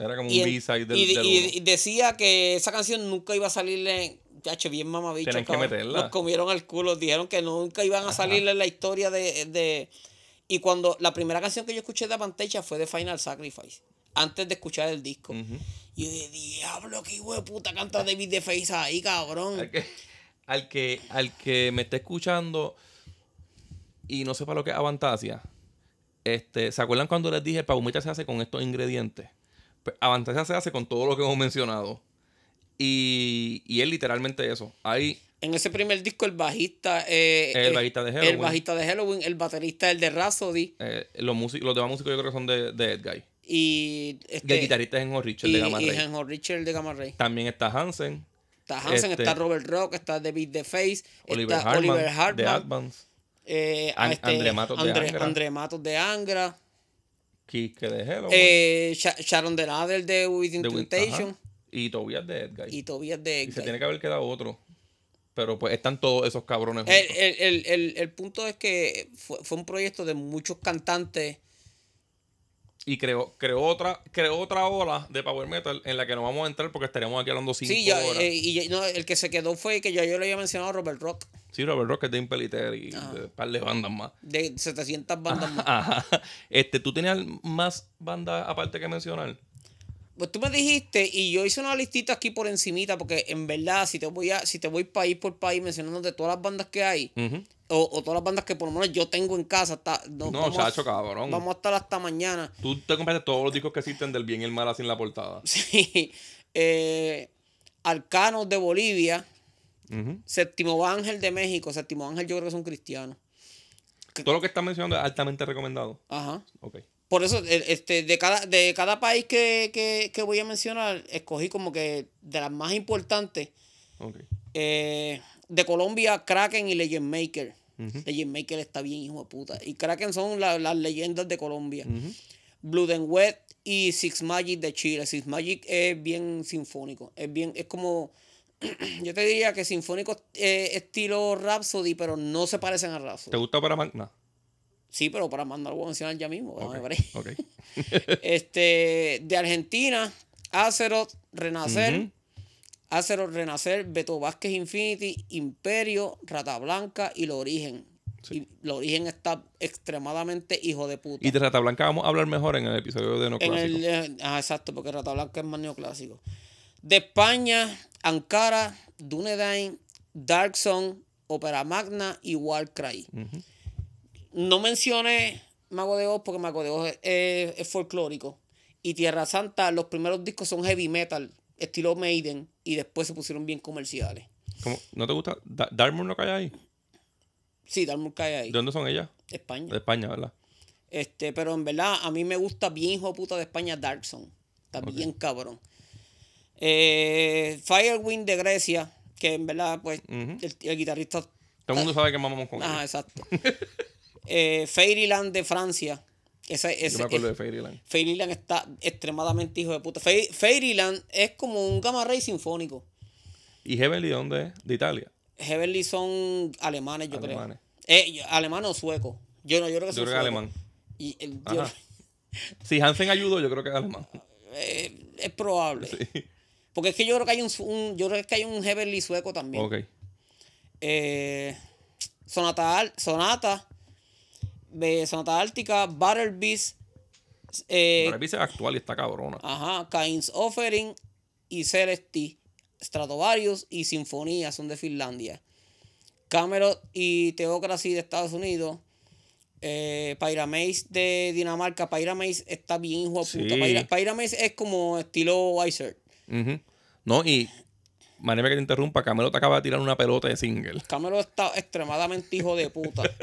Era como un Y, B-side del, y- del y- uno. y decía que esa canción nunca iba a salirle. Chacho, bien mamabicho. Tenían que meterla. Nos comieron al culo. Dijeron que nunca iban a salirle en la historia de, de- Y cuando la primera canción que yo escuché de Pantecha fue de Final Sacrifice. Antes de escuchar el disco. Y yo dije, diablo, qué hijo de puta canta David de Face ahí, cabrón. Al que, al que, al que me esté escuchando y no sepa lo que es Avantasia, este, ¿se acuerdan cuando les dije el paumita se hace con estos ingredientes? Avantasia se hace con todo lo que hemos mencionado. Y, y es literalmente eso. Ahí En ese primer disco, el bajista. eh, El bajista de El Halloween. bajista de Halloween, el baterista, el de Rhapsody. eh, los, músicos, los demás músicos yo creo que son de, de Ed Guy. Y. Y Este, el guitarrista es Enjo Richard y, de Gamma y. Henry Richard, el de Gamma Ray. También está Hansen, Está Hansen, Este- está Robert Rock, está David The Face, Oliver está Hartman, Oliver de Hartman, Advance, eh, este, André Matos de Angra. André Matos de Angra, Kike de Hello, eh, Sha- Sharon Denader de Within Temptation y Tobias de Ed Guy. y Tobias de Y se tiene que haber quedado otro. Pero pues están todos esos cabrones el, el, el, el, el punto es que fue, fue un proyecto de muchos cantantes. Y creó, creó otra, creó otra ola de Power Metal en la que no vamos a entrar porque estaríamos aquí hablando cinco Sí, ya, horas. eh, y no, el que se quedó fue que ya yo le había mencionado a Robert Rock, Sí, Robert Rock es de Impeliter y Ajá. de un par de bandas más. de 700 bandas (laughs) más. Ajá. Este, ¿Tú tenías más bandas aparte que mencionar? Pues tú me dijiste, y yo hice una listita aquí por encimita, porque en verdad, si te voy a, si te voy país por país mencionando de todas las bandas que hay, o, o todas las bandas que por lo menos yo tengo en casa, está, No, vamos a- chacho, cabrón. Vamos a estar hasta mañana. Tú te compraste todos los discos que existen del bien y el mal así en la portada. (laughs) Sí. Eh, Arcanos de Bolivia, Séptimo Ángel de México. Séptimo Ángel yo creo que son cristianos. Todo lo que estás mencionando es altamente recomendado. Ajá. Ok. Por eso, eh, este, de cada, de cada país que, que, que voy a mencionar, escogí como que de las más importantes. Ok. eh, de Colombia, Kraken y Legend Maker. Legend Maker está bien, hijo de puta. Y Kraken son la- las leyendas de Colombia. Ujú. Blood and Wet y Six Magic de Chile. Six Magic es bien sinfónico. Es bien, es como. (clears throat) Yo te diría que sinfónico eh, estilo Rhapsody, pero no se parecen a ¿Te Rhapsody. gusta para Magna? Sí, pero para mandar voy a mencionar ya mismo. vamos a ver. Ok. (laughs) Este, de Argentina, Azeroth, Renacer. Azeroth, Renacer, Beto Vázquez Infinity, Imperio, Rata Blanca y Lo Origen. Y Lo Origen está extremadamente hijo de puta. Y de Rata Blanca vamos a hablar mejor en el episodio de No En Clásico. el, eh, ah, exacto, porque Rata Blanca es más neoclásico. De España, Ankara, Dunedain, Dark Zone, Opera Magna y Warcry. Ujú. No mencioné Mago de Oz porque Mago de Oz es, es- es folclórico. Y Tierra Santa, los primeros discos son heavy metal, estilo Maiden, y después se pusieron bien comerciales. ¿Cómo? ¿No te gusta? Da- no cae ahí. Sí, Darmur cae ahí. ¿De dónde son ellas? España. De España, ¿verdad? Este, pero en verdad, a mí me gusta bien hijo de puta de España Dark Zone. Está bien cabrón. Eh, Firewind de Grecia, que en verdad, pues, el, el guitarrista. Todo el mundo sabe que mamamos con Ajá, exacto. (laughs) eh, Fairyland de Francia. Ese, Yo ese, me acuerdo es- de Fairyland. Fairyland está extremadamente hijo de puta. Fai- Fairyland es como un gamma ray sinfónico. ¿Y Heavenly de dónde es? De Italia. Heavenly son alemanes, yo Alemanes. creo. Eh, yo- alemanes o suecos. Yo no, yo creo que Yo son creo que alemán. Y yo- Ajá. Si Hansen ayudó, yo creo que es alemán. (laughs) eh, es probable. Porque es que yo creo que hay un, yo creo que hay un Heavenly sueco también. Ok. Eh, Sonata, Sonata, eh, Sonata Ártica, Battle Beast, eh, Para mí es actual y está cabrona. ajá, Cain's Offering y Celesti, Stratovarius y Sinfonía son de Finlandia. Camelot y Theocracy de Estados Unidos. Eh, Pyramaze de Dinamarca. Pyramaze está bien hijo de puta. Sí. Pyra- Pyramaze es como estilo Weiser. Ujú. No, y. Maneme que te interrumpa, Camelo te acaba de tirar una pelota de single. Camelot está extremadamente hijo de puta. (laughs)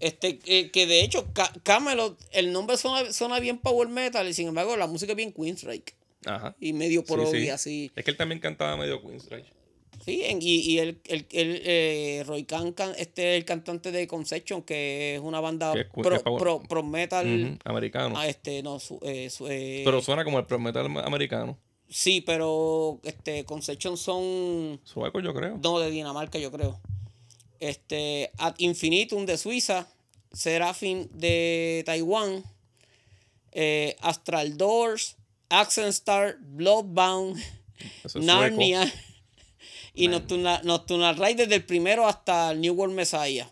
Este, eh, que de hecho, Ca- Camelot, el nombre suena, suena bien power metal y sin embargo la música es bien Queenstrike. Ajá. Y medio Sí, prog sí. y así. Es que él también cantaba medio Queensrÿche. Sí, en- y, y el, el, el, eh, Roy Khan, can- este el cantante de Conception, que es una banda es pro, metal. Americano. ah, este, no, su- eh, su- eh, Pero suena como el pro metal americano. Sí, pero este, Conception son Sueco, yo creo. No, de Dinamarca, yo creo. Este, Ad Infinitum de Suiza. Seraphim de Taiwán. eh, Astral Doors. Accent Star. Bloodbound. Es Narnia. (laughs) Y Nocturnal, Nocturnal Ride desde el primero hasta el New World Messiah.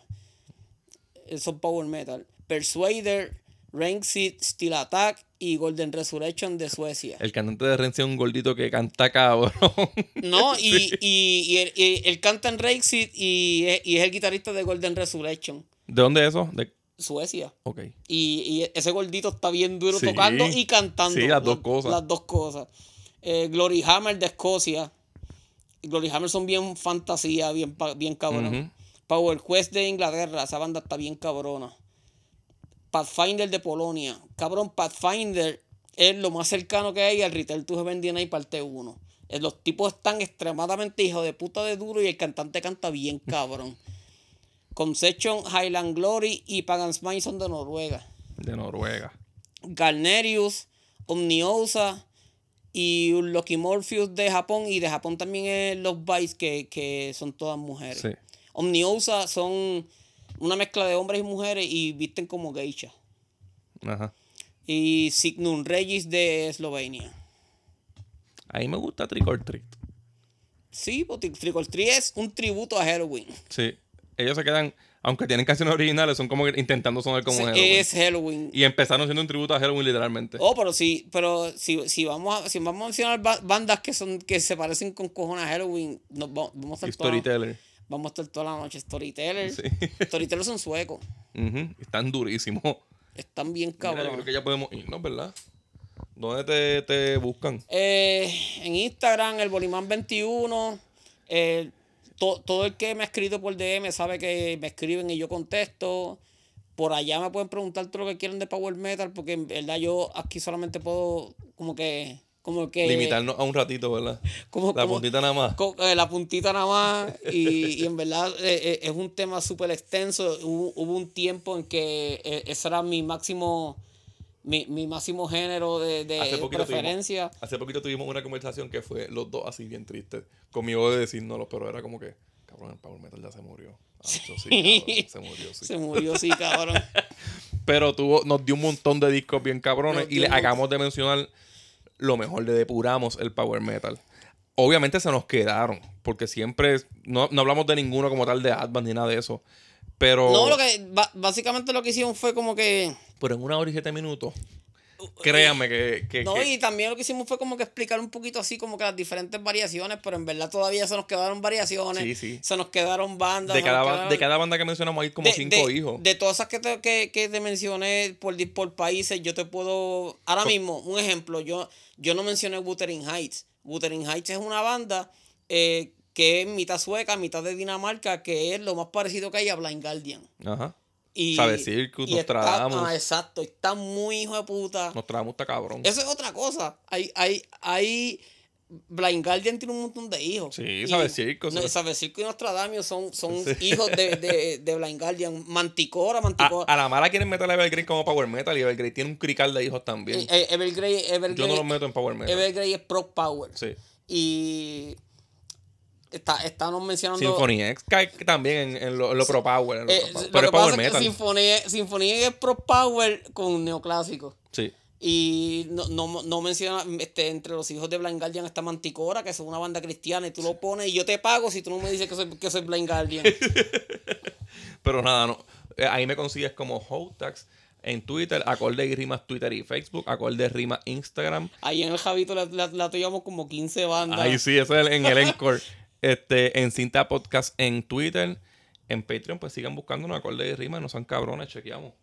Son Power Metal. Persuader. Rancid. Steel Attack. Y Golden Resurrection de Suecia. El cantante de Renzi es un gordito que canta cabrón. (laughs) No, y, (laughs) y, y él, y él canta en Rexit y, es- y es el guitarrista de Golden Resurrection, ¿De dónde es eso? De... Suecia. Ok. Y, y ese gordito está bien duro Sí. tocando y cantando. Sí, las dos cosas. Las dos cosas. Eh, Glory Hammer de Escocia. Glory Hammer son bien fantasía, bien, bien cabrón. Ujú. Power Quest de Inglaterra, esa banda está bien cabrona. Pathfinder de Polonia. Cabrón, Pathfinder es lo más cercano que hay al Return to Heaven DNA parte 1. Eh, Los tipos están extremadamente hijos de puta de duro y el cantante canta bien (laughs) cabrón. Conception, Highland Glory y Pagan's Mind son de Noruega. De Noruega. Galnerius, Omniosa y Lucky Morpheus de Japón. Y de Japón también es los Vice, que, que son todas mujeres. Sí. Omniosa son una mezcla de hombres y mujeres y visten como geisha. Ajá. Y Signum Regis de Eslovenia. A mí me gusta Trick or Treat. Sí, porque Trick or Treat es un tributo a Halloween. Sí. Ellos se quedan. Aunque tienen canciones originales, son como intentando sonar como Sí, Halloween. es Halloween. Y empezaron siendo un tributo a Halloween literalmente. Oh, pero sí, pero si, si vamos a, si vamos a mencionar ba- bandas que son que se parecen con cojones a Halloween, nos vamos a estar Storyteller. Vamos a estar toda la noche. Storyteller. Sí. Storyteller son suecos. Están durísimos. Están bien Mira, yo creo que ya podemos irnos, ¿verdad? ¿Dónde te, te buscan? Eh, en Instagram, el Bolimán 21. eh, to- todo el que me ha escrito por DM sabe que me escriben y yo contesto. Por allá me pueden preguntar todo lo que quieran de Power Metal, porque en verdad yo aquí solamente puedo como que. Como que. Limitarnos a un ratito, ¿verdad? como- La como- puntita nada más. eh, la puntita nada más. Y, y en verdad eh, eh, es un tema súper extenso. Hubo, hubo un tiempo en que ese era mi máximo. Mi, mi máximo género de, de Hace preferencia. tuvimos, hace poquito tuvimos una conversación que fue los dos así bien tristes. Conmigo de decírnoslo, pero era como que, cabrón, el Power Metal ya se murió. Ah, sí, cabrón, se (laughs) murió, sí. Se murió, sí, cabrón. (laughs) Pero tuvo, nos dio un montón de discos bien cabrones Nos y le acabamos de mencionar lo mejor, le depuramos el Power Metal. Obviamente se nos quedaron, porque siempre, no, no hablamos de ninguno como tal de Advance ni nada de eso. Pero, No, lo que básicamente lo que hicieron fue como que. pero en una hora y siete minutos, créanme que... que- No, que- y también lo que hicimos fue como que explicar un poquito así como que las diferentes variaciones, pero en verdad todavía se nos quedaron variaciones. Sí, sí. Se nos quedaron bandas. de, cada, quedaron- de cada banda que mencionamos hay como de- cinco de- hijos. De todas esas que te, que, que te mencioné por, por países, yo te puedo. Ahora mismo, un ejemplo, yo, yo no mencioné Wuthering Heights. Wuthering Heights es una banda eh, que es mitad sueca, mitad de Dinamarca, que es lo más parecido que hay a Blind Guardian. Ajá. Y, Sabe Circus, y está- Nostradamus. ah, exacto, está muy hijo de puta. Nos traemos esta cabrón. Eso es otra cosa. Hay, hay, hay. Blind Guardian tiene un montón de hijos. Sí, Sabe Circus. No, Sabe Circo y Nostradamus son, son Sí. hijos de, de, (laughs) de Blind Guardian. Manticora, Manticora. a la mala quieren meter a Evergreen como Power Metal y Evergreen tiene un crical de hijos también. Eh, eh, Evergrey, Evergrey, Yo no los meto en Power Metal. Evergrey es Pro Power. Sí. Y está, estamos mencionando. Symphony X cae también en, en lo, en lo Pro Power. en lo eh, Pro lo pero que es Power pasa es que Metal. Sinfonía, Sinfonía es Pro Power con neoclásico. Sí. Y no, no, no menciona, este, entre los hijos de Blind Guardian está Manticora, que es una banda cristiana, y tú lo pones y yo te pago si tú no me dices que soy, que soy Blind Guardian. (laughs) Pero nada, no. Eh, ahí me consigues como Hotax en Twitter, acorde y rimas Twitter y Facebook, acorde y rimas Instagram. Ahí en el Javito la, la, la tuvimos como 15 bandas. Ahí sí, eso es en el Encore. (laughs) este, en Cinta Podcast en Twitter. En Patreon, pues sigan buscando un acorde y rimas, no sean cabrones, chequeamos.